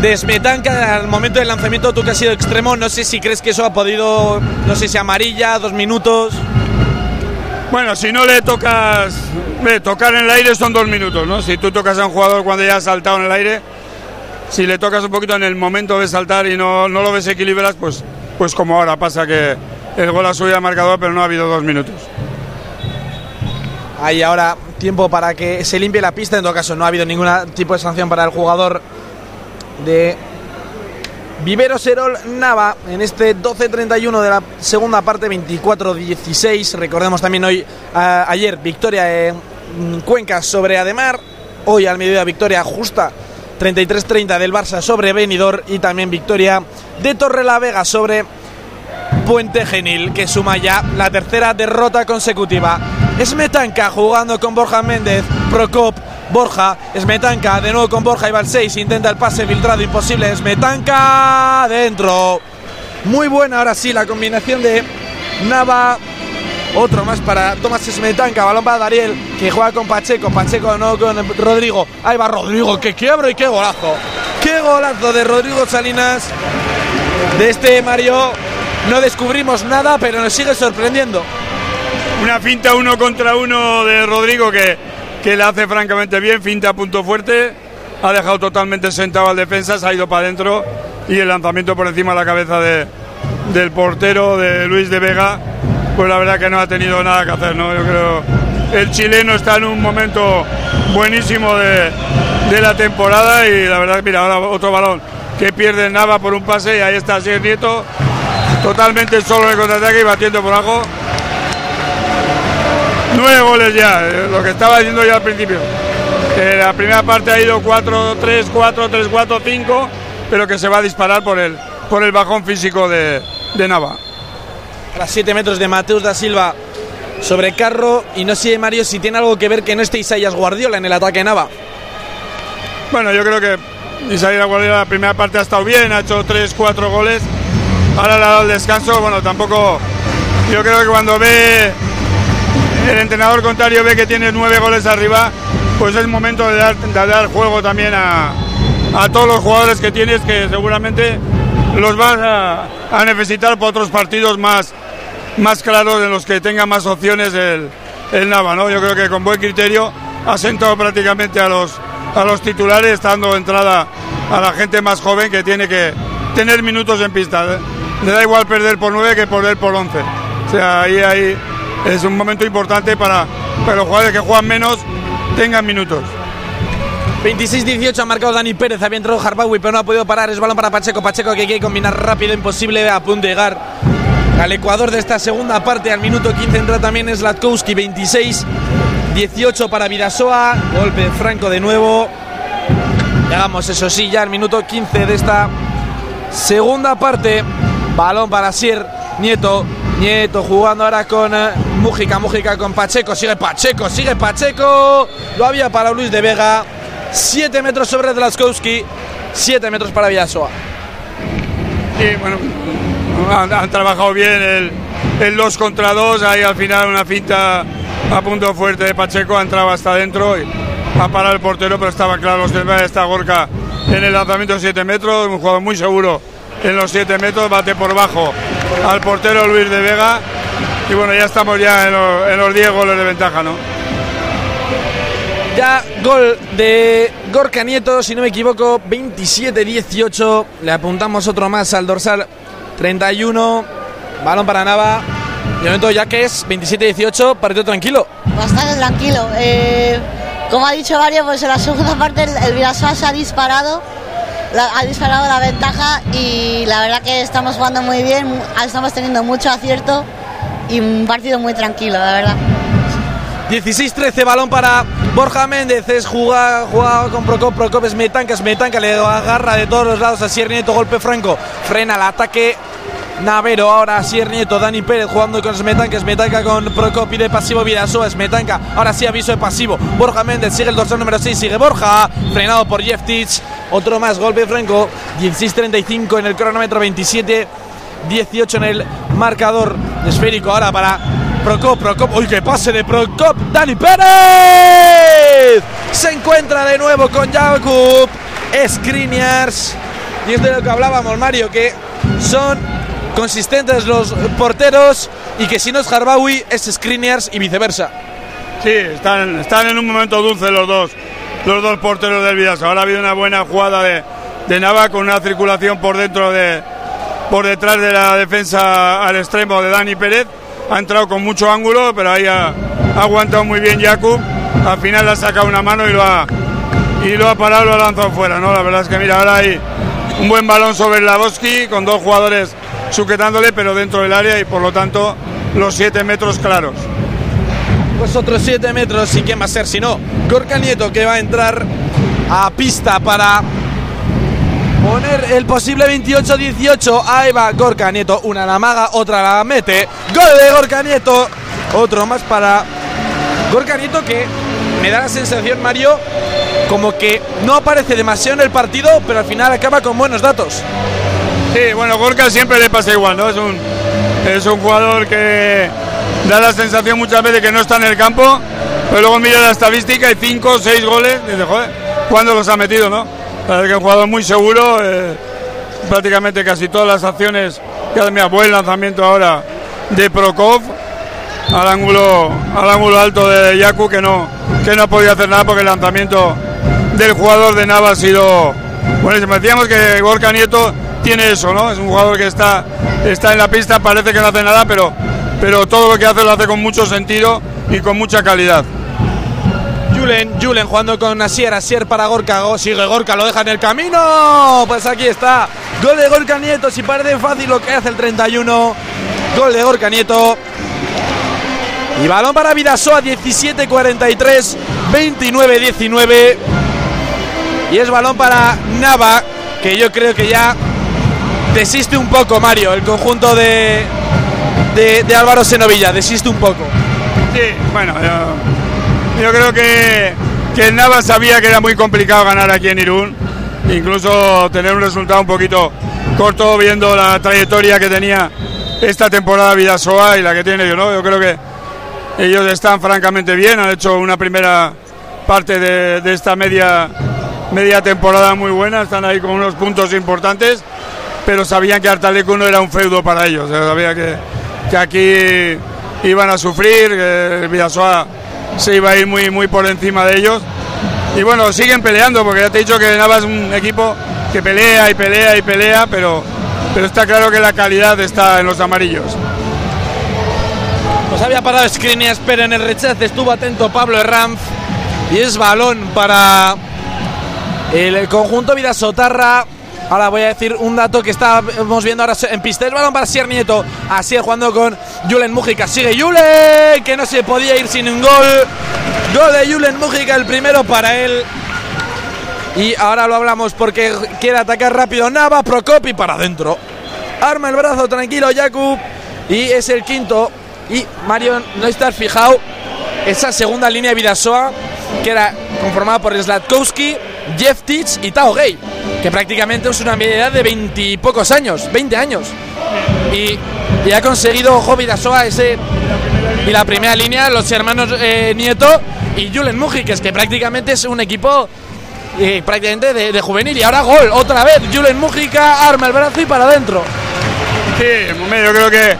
Speaker 2: de Smetanka al momento del lanzamiento. Tú que has sido extremo, no sé si crees que eso ha podido, no sé si amarilla, dos minutos.
Speaker 3: Bueno, si no le tocas, ve, tocar en el aire son dos minutos, ¿no? Si tú tocas a un jugador cuando ya ha saltado en el aire, si le tocas un poquito en el momento de saltar y no, no lo ves equilibras, pues, pues como ahora pasa que el gol ha subido al marcador, pero no ha habido dos minutos.
Speaker 2: Hay ahora tiempo para que se limpie la pista. En todo caso, no ha habido ningún tipo de sanción para el jugador de Vivero Serol Nava en este 12-31 de la segunda parte, 24-16. Recordemos también hoy, ayer, victoria en Cuenca sobre Ademar. Hoy al mediodía, victoria justa 33-30 del Barça sobre Benidorm y también victoria de Torrelavega sobre Puente Genil, que suma ya la tercera derrota consecutiva. Smetanka jugando con Borja Méndez, Procop, Borja, Smetanka de nuevo con Borja, iba al 6, intenta el pase filtrado, imposible, Smetanka dentro. Muy buena ahora sí la combinación de Nava. Otro más para Tomás Smetanka, balón para Dariel, que juega con Pacheco, Pacheco nuevo con Rodrigo. Ahí va Rodrigo, que quiebra y qué golazo. Qué golazo de Rodrigo Salinas. De este Mario no descubrimos nada, pero nos sigue sorprendiendo.
Speaker 3: Una finta uno contra uno de Rodrigo que, que le hace francamente bien, finta punto fuerte, ha dejado totalmente sentado al defensa, se ha ido para adentro y el lanzamiento por encima de la cabeza de, del portero de Luis de Vega, pues la verdad que no ha tenido nada que hacer, ¿no? Yo creo el chileno está en un momento buenísimo de, de la temporada y la verdad, mira, ahora otro balón que pierde Nava por un pase y ahí está Sier Nieto totalmente solo en el contraataque y batiendo por abajo. Nueve goles ya, eh, lo que estaba diciendo ya al principio. Que la primera parte ha ido 4-3, 4-3, 4-5, pero que se va a disparar por el, por el bajón físico de, de Nava.
Speaker 2: A las 7 metros de Mateus da Silva sobre Carro y no sé, Mario, si tiene algo que ver que no esté Isaías Guardiola en el ataque Nava.
Speaker 3: Bueno, yo creo que Isaías Guardiola la primera parte ha estado bien, ha hecho 3-4 goles. Ahora le ha dado el descanso, bueno, tampoco. Yo creo que cuando ve el entrenador contrario ve que tiene nueve goles arriba, pues es momento de dar, de dar juego también a, a, todos los jugadores que tienes, que seguramente los vas a, a, necesitar para otros partidos más, más claros en los que tenga más opciones el, el Nava. ¿no? Yo creo que con buen criterio ha sentado prácticamente a los, a los titulares, dando entrada a la gente más joven que tiene que tener minutos en pista. Le da igual perder por 9 que perder por 11. O sea, ahí, ahí es un momento importante para, para los jugadores que juegan menos tengan minutos.
Speaker 2: 26-18 ha marcado Dani Pérez, había entrado Harbawi pero no ha podido parar, es balón para Pacheco, Pacheco que quiere combinar rápido, imposible, a punto de llegar al Ecuador de esta segunda parte, al minuto 15 entra también Slatkowski, 26-18 para Vidasoa, golpe de Franco de nuevo, llegamos eso sí ya al minuto 15 de esta segunda parte, balón para Sier Nieto, Nieto jugando ahora con uh, Mújica, Mújica con Pacheco, sigue Pacheco, sigue Pacheco, lo había para Luis de Vega, 7 metros sobre Dlaskowski, 7 metros para Villasoa.
Speaker 3: Y bueno, han, trabajado bien el, el 2 contra 2, ahí al final una finta a punto fuerte de Pacheco, ha entrado hasta adentro y ha parado el portero, pero estaba claro los de esta Gorka en el lanzamiento de 7 metros, un jugador muy seguro en los 7 metros, bate por bajo al portero Luis de Vega. Y bueno, ya estamos ya en los, en los 10 goles de ventaja, ¿no?
Speaker 2: Ya gol de Gorka Nieto, si no me equivoco, 27-18. Le apuntamos otro más al dorsal 31. Balón para Nava. De momento ya que es 27-18, partido tranquilo.
Speaker 5: Bastante tranquilo. Eh, como ha dicho Mario, pues en la segunda parte el, el se ha disparado la, ha disparado la ventaja y la verdad que estamos jugando muy bien, estamos teniendo mucho acierto y un partido muy tranquilo, la verdad.
Speaker 2: 16-13, balón para Borja Méndez, es jugado, jugado con Procop, Procop es Metanca, es Metanca, le agarra de todos los lados a Sier Nieto, golpe franco, frena el ataque Navero, ahora Sier Nieto, Dani Pérez jugando con Smetanka, Smetanka con Procop, pide pasivo Vidasoa, Smetanka, ahora sí aviso de pasivo, Borja Méndez, sigue el dorsal número 6, sigue Borja, frenado por Jeff Tich, otro más, golpe franco, 16-35 en el cronómetro, 27 18 en el marcador esférico. Ahora para Procop, Procop. ¡Uy, qué pase de Procop! ¡Dani Pérez! Se encuentra de nuevo con Jakub. Skriniars. Y es de lo que hablábamos, Mario, que son consistentes los porteros y que si no es Harbawi es Skriniars y viceversa.
Speaker 3: Sí, están, están en un momento dulce los dos, los dos porteros del Vidaso. Ahora ha habido una buena jugada de, de Nava con una circulación por dentro de, por detrás de la defensa al extremo de Dani Pérez. Ha entrado con mucho ángulo, pero ahí ha, aguantado muy bien Jakub. Al final le ha sacado una mano y lo ha, y lo ha parado, lo ha lanzado fuera. ¿no? La verdad es que mira, ahora hay un buen balón sobre Lavoski con dos jugadores sujetándole, pero dentro del área y por lo tanto los siete metros claros.
Speaker 2: Pues otros 7 metros y quién va a ser si no. Gorka Nieto que va a entrar a pista para poner el posible 28-18. Ahí va Gorka Nieto. Una la maga, otra la mete. Gol de Gorka Nieto. Otro más para Gorka Nieto que me da la sensación, Mario, como que no aparece demasiado en el partido, pero al final acaba con buenos datos.
Speaker 3: Sí, bueno, Gorka siempre le pasa igual, ¿no? Es un, es un jugador que da la sensación muchas veces que no está en el campo, pero luego mira la estadística y 5 o 6 goles, dice, joder, ¿cuándo los ha metido, no? Parece que es un jugador muy seguro, eh, prácticamente casi todas las acciones, que mira, buen lanzamiento ahora de Prokov, al ángulo, ángulo alto de Yaku, que no, que no ha podido hacer nada porque el lanzamiento del jugador de Nava ha sido buenísimo. Decíamos que Gorka Nieto tiene eso, ¿no? Es un jugador que está, está en la pista, parece que no hace nada, pero, pero todo lo que hace lo hace con mucho sentido y con mucha calidad.
Speaker 2: Julen, Julen jugando con Asier, Asier para Gorka, Go- sigue Gorka, lo deja en el camino. Pues aquí está, gol de Gorka Nieto, si parece fácil lo que hace el 31. Gol de Gorka Nieto. Y balón para Vidasoa, 17-43, 29-19. Y es balón para Nava, que yo creo que ya desiste un poco, Mario, el conjunto de, de, de Álvaro Senovilla, desiste un poco.
Speaker 3: Sí, bueno, yo, yo creo que, que sabía que era muy complicado ganar aquí en Irún, incluso tener un resultado un poquito corto viendo la trayectoria que tenía esta temporada Vidasoa y la que tiene yo, ¿no? Yo creo que ellos están francamente bien, han hecho una primera parte de, de esta media, media temporada muy buena, están ahí con unos puntos importantes, pero sabían que Artaleco no era un feudo para ellos, sea, sabía que, que aquí iban a sufrir, que Vidasoa se iba a ir muy, muy por encima de ellos. Y bueno, siguen peleando, porque ya te he dicho que Nava es un equipo que pelea y pelea y pelea, pero, pero está claro que la calidad está en los amarillos.
Speaker 2: Pues había parado Skriniar, pero en el rechace estuvo atento Pablo Herranz. Y es balón para el conjunto Vidasotarra. Ahora voy a decir un dato que estamos viendo ahora en pista. Es balón para Sier Nieto. Así jugando con Julen Mújica. Sigue Julen, que no se podía ir sin un gol. Gol de Julen Mújica, el primero para él. Y ahora lo hablamos porque quiere atacar rápido Nava, Procopi para adentro. Arma el brazo tranquilo Jakub. Y es el quinto. Y Mario, no estás fijado esa segunda línea de Vidasoa que era conformada por Slatkowski, Jeff Titch y Tao Gay, que prácticamente es una media de veintipocos años, 20 años. Y, y ha conseguido ojo Vidasoa ese. Y la primera línea, los hermanos eh, Nieto y Julen Mujiques, que prácticamente es un equipo eh, prácticamente de, juvenil. Y ahora gol, otra vez. Julen Mujica arma el brazo y para adentro.
Speaker 3: Sí, yo creo que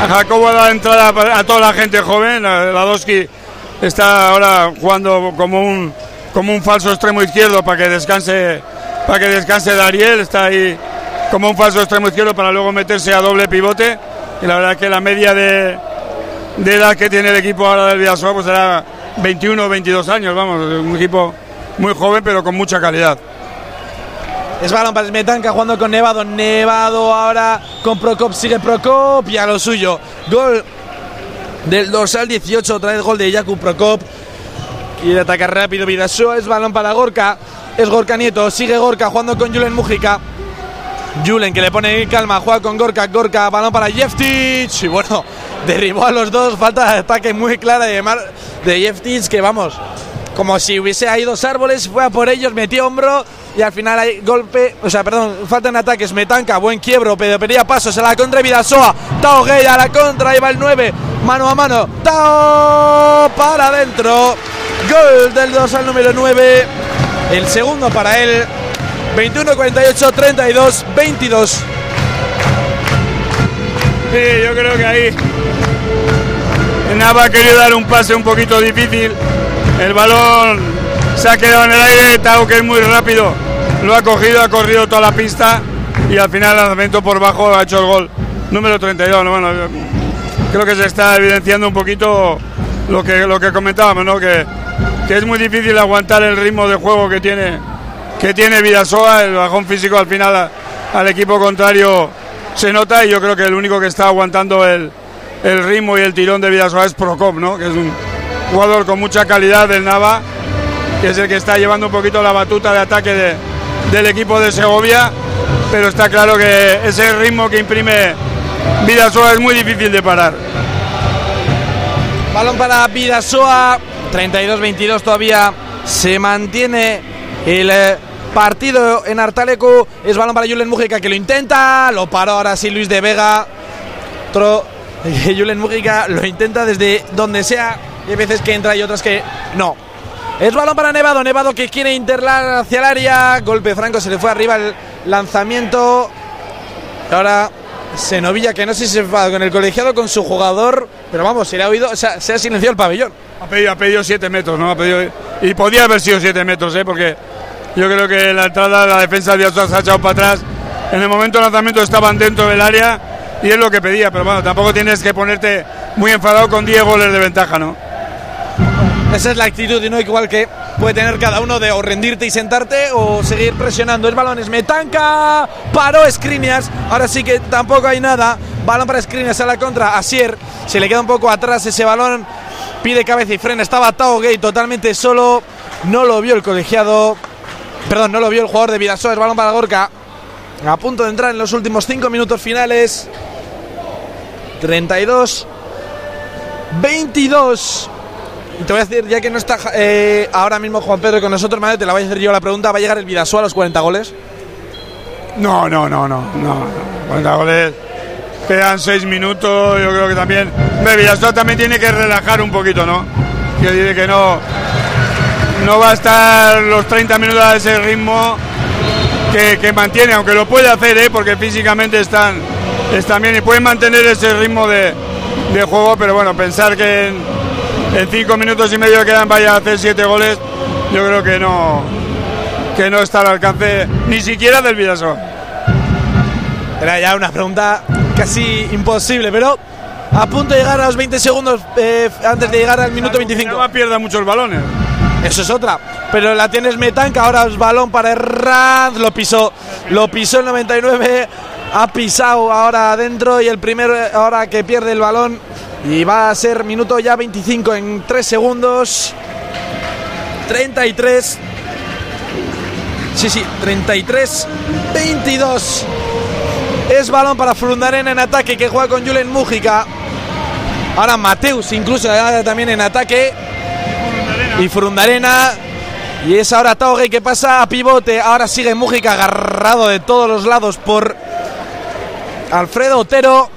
Speaker 3: a Jacobo da entrada a toda la gente joven. Ladowski está ahora jugando como un como un falso extremo izquierdo para que descanse para que descanse Dariel. Está ahí como un falso extremo izquierdo para luego meterse a doble pivote. Y la verdad es que la media de, de edad que tiene el equipo ahora del Vidasoa pues será 21 o 22 años. Vamos, un equipo muy joven pero con mucha calidad.
Speaker 2: Es balón para Smetanka jugando con Nevado. Nevado ahora con Procop. Sigue Procop y a lo suyo. Gol del dorsal 18. Otra vez gol de Jakub Procop. Quiere atacar rápido Vidasoa. Es balón para Gorka. Es Gorka Nieto. Sigue Gorka jugando con Julen Mujica. Julen que le pone calma. Juega con Gorka. Gorka. Balón para Jeftic. Y bueno, derribó a los dos. Falta de ataque muy clara de, de Jeftic. Que vamos. como si hubiese ahí dos árboles, fue a por ellos, metió hombro y al final hay golpe, o sea, perdón, faltan ataques, Metanca, buen quiebro, pero pedía pasos a la contra Vidasoa, Tao Gay a la contra, ahí va el 9, mano a mano, Tao para adentro, gol del 2 al número 9, el segundo para él, 21-48, 32-22.
Speaker 3: Sí, yo creo que ahí Nava ha querido dar un pase un poquito difícil. El balón se ha quedado en el aire. Tao, que es muy rápido, lo ha cogido, ha corrido toda la pista y al final el lanzamiento por bajo ha hecho el gol. Número 32. ¿no? Bueno, creo que se está evidenciando un poquito lo que, lo que comentábamos, ¿no? que, que es muy difícil aguantar el ritmo de juego que tiene, que tiene Vidasoa. El bajón físico al final a- al equipo contrario se nota y yo creo que el único que está aguantando el, el ritmo y el tirón de Vidasoa es Procop, ¿no? que es un jugador con mucha calidad del Nava, que es el que está llevando un poquito la batuta de ataque de- del equipo de Segovia, pero está claro que ese ritmo que imprime Vidasoa es muy difícil de parar.
Speaker 2: Balón para Vidasoa, 32-22 todavía se mantiene el eh, partido en Artalecu. Es balón para Julen Mujica que lo intenta, lo paró ahora sí Luis de Vega. Otro Julen Mujica lo intenta desde donde sea. Y hay veces que entra y otras que no. Es balón para Nevado, Nevado que quiere interlar hacia el área. Golpe franco, se le fue arriba el lanzamiento. Ahora Senovilla, que no sé si se enfada con el colegiado, con su jugador, pero vamos, se le ha oído, o sea, se ha silenciado el pabellón.
Speaker 3: Ha pedido, ha pedido siete metros, ¿no? Ha pedido, y podía haber sido siete metros, ¿eh? Porque yo creo que la entrada, la defensa de Vidasoa se ha echado para atrás. En el momento del lanzamiento estaban dentro del área y es lo que pedía, pero bueno, tampoco tienes que ponerte muy enfadado con 10 goles de ventaja, ¿no?
Speaker 2: Esa es la actitud y no igual que puede tener cada uno de o rendirte y sentarte o seguir presionando. El balón es Metanca, paró Skriniars, ahora sí que tampoco hay nada. Balón para Skriniars a la contra, Asier se le queda un poco atrás ese balón, pide cabeza y frena, estaba Tao Gay totalmente solo, no lo vio el colegiado, perdón, no lo vio el jugador de Vidasoa, el balón para Gorka, a punto de entrar en los últimos cinco minutos finales. 32 22 y te voy a decir, ya que no está eh, ahora mismo Juan Pedro con nosotros, madre, te la voy a hacer yo la pregunta. ¿Va a llegar el Vidasoa a los 40 goles?
Speaker 3: No, no, no, no, no. no. 40 goles. Quedan 6 minutos, yo creo que también. Villasoa también tiene que relajar un poquito, ¿no? Que dice que no. No va a estar los 30 minutos a ese ritmo que, mantiene, aunque lo puede hacer, ¿eh? Porque físicamente están, están bien y pueden mantener ese ritmo de, juego, pero bueno, pensar que en cinco minutos y medio quedan vaya a hacer siete goles, yo creo que no, que no está al alcance ni siquiera del Vidasoa.
Speaker 2: Era ya una pregunta casi imposible, pero a punto de llegar a los 20 segundos eh, antes de llegar al minuto 25.
Speaker 3: No pierda muchos balones.
Speaker 2: Eso es otra. Pero la tienes Metanca, ahora es balón para Herranz, lo pisó, lo pisó el 99, ha pisado ahora adentro y el primero ahora que pierde el balón y va a ser minuto ya 25 en 3 segundos. 33. Sí, sí, 33 22. Es balón para Frundarena en ataque que juega con Julen Mújica. Ahora Mateus incluso eh, también en ataque. Y Frundarena. Y es ahora Tauge que pasa a pivote. Ahora sigue Mújica agarrado de todos los lados por Alfredo Otero.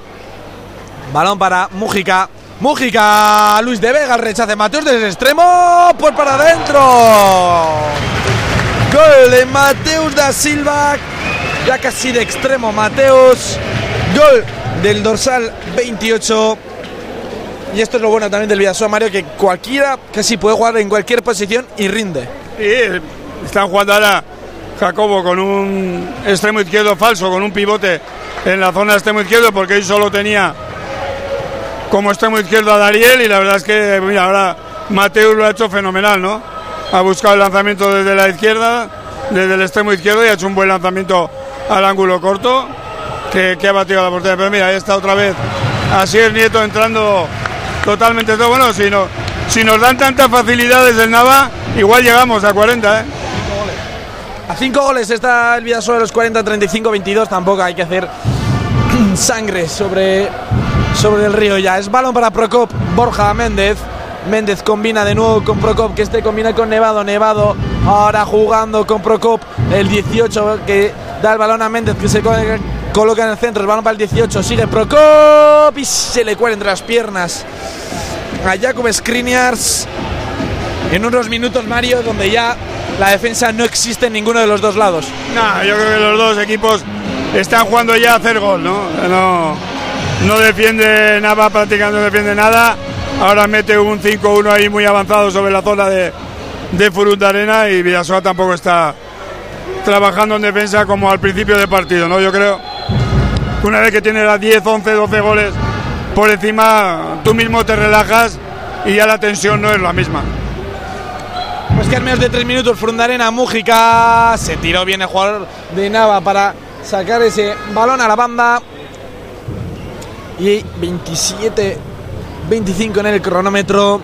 Speaker 2: Balón para Mújica. Mújica, Luis de Vega, rechace Mateus desde el extremo. Por para adentro. Gol de Mateus da Silva. Ya casi de extremo Mateus. Gol del dorsal 28. Y esto es lo bueno también del Vidasoa Mario, que cualquiera casi puede jugar en cualquier posición y rinde.
Speaker 3: Sí, están jugando ahora Jacobo con un extremo izquierdo falso, con un pivote en la zona extremo izquierdo, porque él solo tenía como extremo izquierdo a Dariel y la verdad es que, mira, ahora Mateus lo ha hecho fenomenal, ¿no? Ha buscado el lanzamiento desde la izquierda, desde el extremo izquierdo y ha hecho un buen lanzamiento al ángulo corto que, ha batido la portería. Pero mira, ahí está otra vez así es Nieto entrando totalmente todo. Bueno, si, si nos dan tantas facilidades el Nava, igual llegamos a 40, ¿eh?
Speaker 2: A 5 goles está el Vidasoa de los 40, 35, 22. Tampoco hay que hacer sangre sobre, sobre el río ya. Es balón para Procop, Borja Méndez. Méndez combina de nuevo con Procop, que este combina con Nevado. Nevado ahora jugando con Procop, el 18 que da el balón a Méndez, que se co- coloca en el centro. El balón para el 18, sigue Procop y se le cuela entre las piernas a Jakub Skriniars. En unos minutos, Mario, donde ya la defensa no existe en ninguno de los dos lados.
Speaker 3: Nah, yo creo que los dos equipos están jugando ya a hacer gol, ¿no? No, no defiende Nava, prácticamente no defiende nada. Ahora mete un 5-1 ahí muy avanzado sobre la zona de, de Furundarena y Villasoa tampoco está trabajando en defensa como al principio del partido, ¿no? Yo creo que una vez que tienes las 10, 11, 12 goles por encima, tú mismo te relajas y ya la tensión no es la misma.
Speaker 2: Pues que en menos de tres minutos, Frundarena, Mújica. Se tiró bien el jugador de Nava para sacar ese balón a la banda. Y 27, 25 en el cronómetro.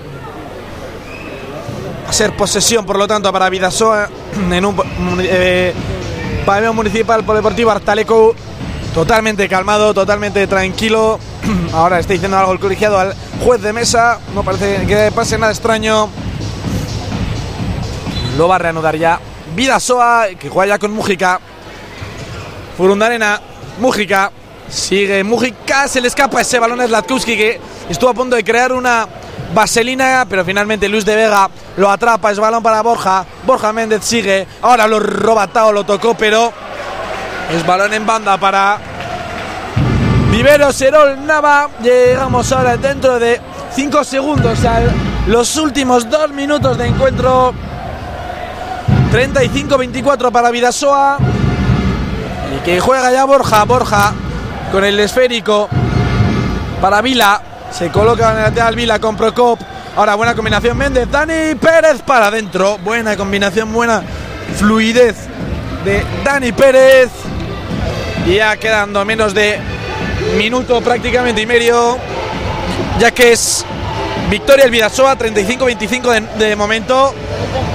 Speaker 2: A ser posesión, por lo tanto, para Vidasoa en un eh, pabellón municipal polideportivo Artaleco. Totalmente calmado, totalmente tranquilo. Ahora está diciendo algo el colegiado al juez de mesa. No parece que pase nada extraño. Lo va a reanudar ya. Vidasoa, que juega ya con Mújica. Furundarena, Mújica. Sigue Mújica, se le escapa ese balón a Zlatkowski que estuvo a punto de crear una vaselina, pero finalmente Luis de Vega lo atrapa, es balón para Borja. Borja Méndez sigue, ahora lo roba Tao, lo tocó, pero es balón en banda para Vivero Serol Nava. Llegamos ahora dentro de 5 segundos a los últimos 2 minutos de encuentro. 35-24 para Vidasoa. Y que juega ya Borja. Borja con el esférico para Vila. Se coloca en el lateral Vila con Procop. Ahora buena combinación Méndez. Dani Pérez para adentro. Buena combinación, buena fluidez de Dani Pérez. Ya quedando menos de minuto prácticamente y medio. Ya que es victoria el Vidasoa 35-25 de, de momento.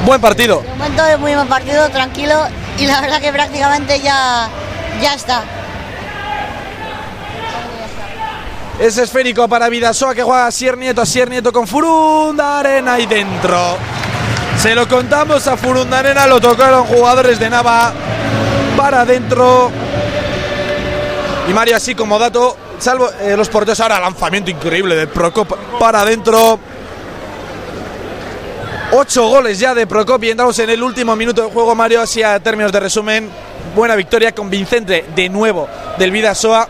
Speaker 2: Buen partido.
Speaker 5: Momento muy buen partido, tranquilo y la verdad que prácticamente ya, ya está.
Speaker 2: Es esférico para Vidasoa que juega Sier Nieto, Sier Nieto con Furundarena ahí dentro. Se lo contamos a Furundarena, lo tocaron jugadores de Nava para adentro. Y Mario así como dato, salvo eh, los porteros ahora lanzamiento increíble de Procop para adentro. Ocho goles ya de Procop y entramos en el último minuto de juego, Mario, así a términos de resumen. Buena victoria convincente de nuevo del Vidasoa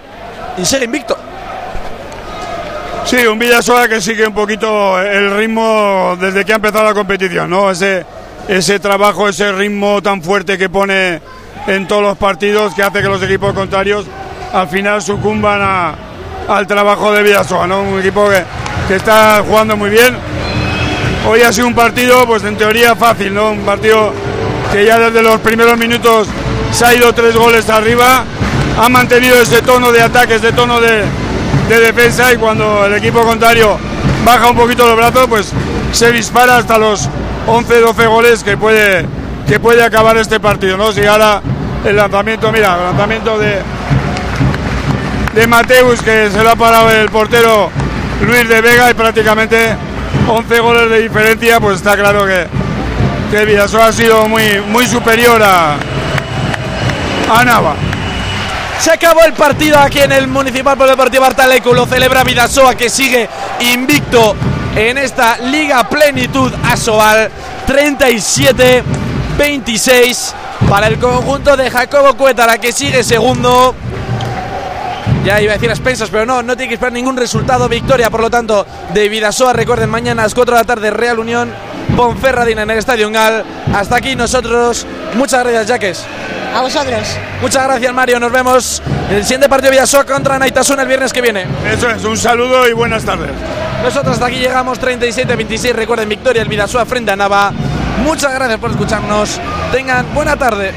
Speaker 2: y sigue invicto.
Speaker 3: Sí, un Villasoa que sigue un poquito el ritmo desde que ha empezado la competición, ¿no? Ese, ese trabajo, ese ritmo tan fuerte que pone en todos los partidos que hace que los equipos contrarios al final sucumban a- al trabajo de Villasoa, ¿no? Un equipo que, que está jugando muy bien. Hoy ha sido un partido, pues en teoría fácil, ¿no? Un partido que ya desde los primeros minutos se ha ido tres goles arriba, ha mantenido ese tono de ataque, ese tono de, de defensa y cuando el equipo contrario baja un poquito los brazos, pues se dispara hasta los 11-12 goles que puede, que puede acabar este partido, ¿no? Si ahora el lanzamiento, mira, el lanzamiento de, de Mateus que se lo ha parado el portero Luis de Vega y prácticamente 11 goles de diferencia, pues está claro que, que Vidasoa ha sido muy, muy superior a, a Nava.
Speaker 2: Se acabó el partido aquí en el Municipal Polideportivo Artaleco. Lo celebra Vidasoa que sigue invicto en esta Liga Plenitud Asobal. 37-26 para el conjunto de Jacobo Cuétara que sigue segundo. Ya iba a decir a expensas, pero no, no tiene que esperar ningún resultado. Victoria, por lo tanto, de Vidasoa. Recuerden, mañana a las 4 de la tarde, Real Unión, Ponferradina en el Estadio Gal. Hasta aquí nosotros. Muchas gracias, Jaques.
Speaker 5: A vosotros.
Speaker 2: Muchas gracias, Mario. Nos vemos en el siguiente partido de Villasoa contra Naitasuna el viernes que viene.
Speaker 3: Eso es, un saludo y buenas tardes.
Speaker 2: Nosotros hasta aquí llegamos 37-26. Recuerden, victoria el Vidasoa frente a Nava. Muchas gracias por escucharnos. Tengan buena tarde.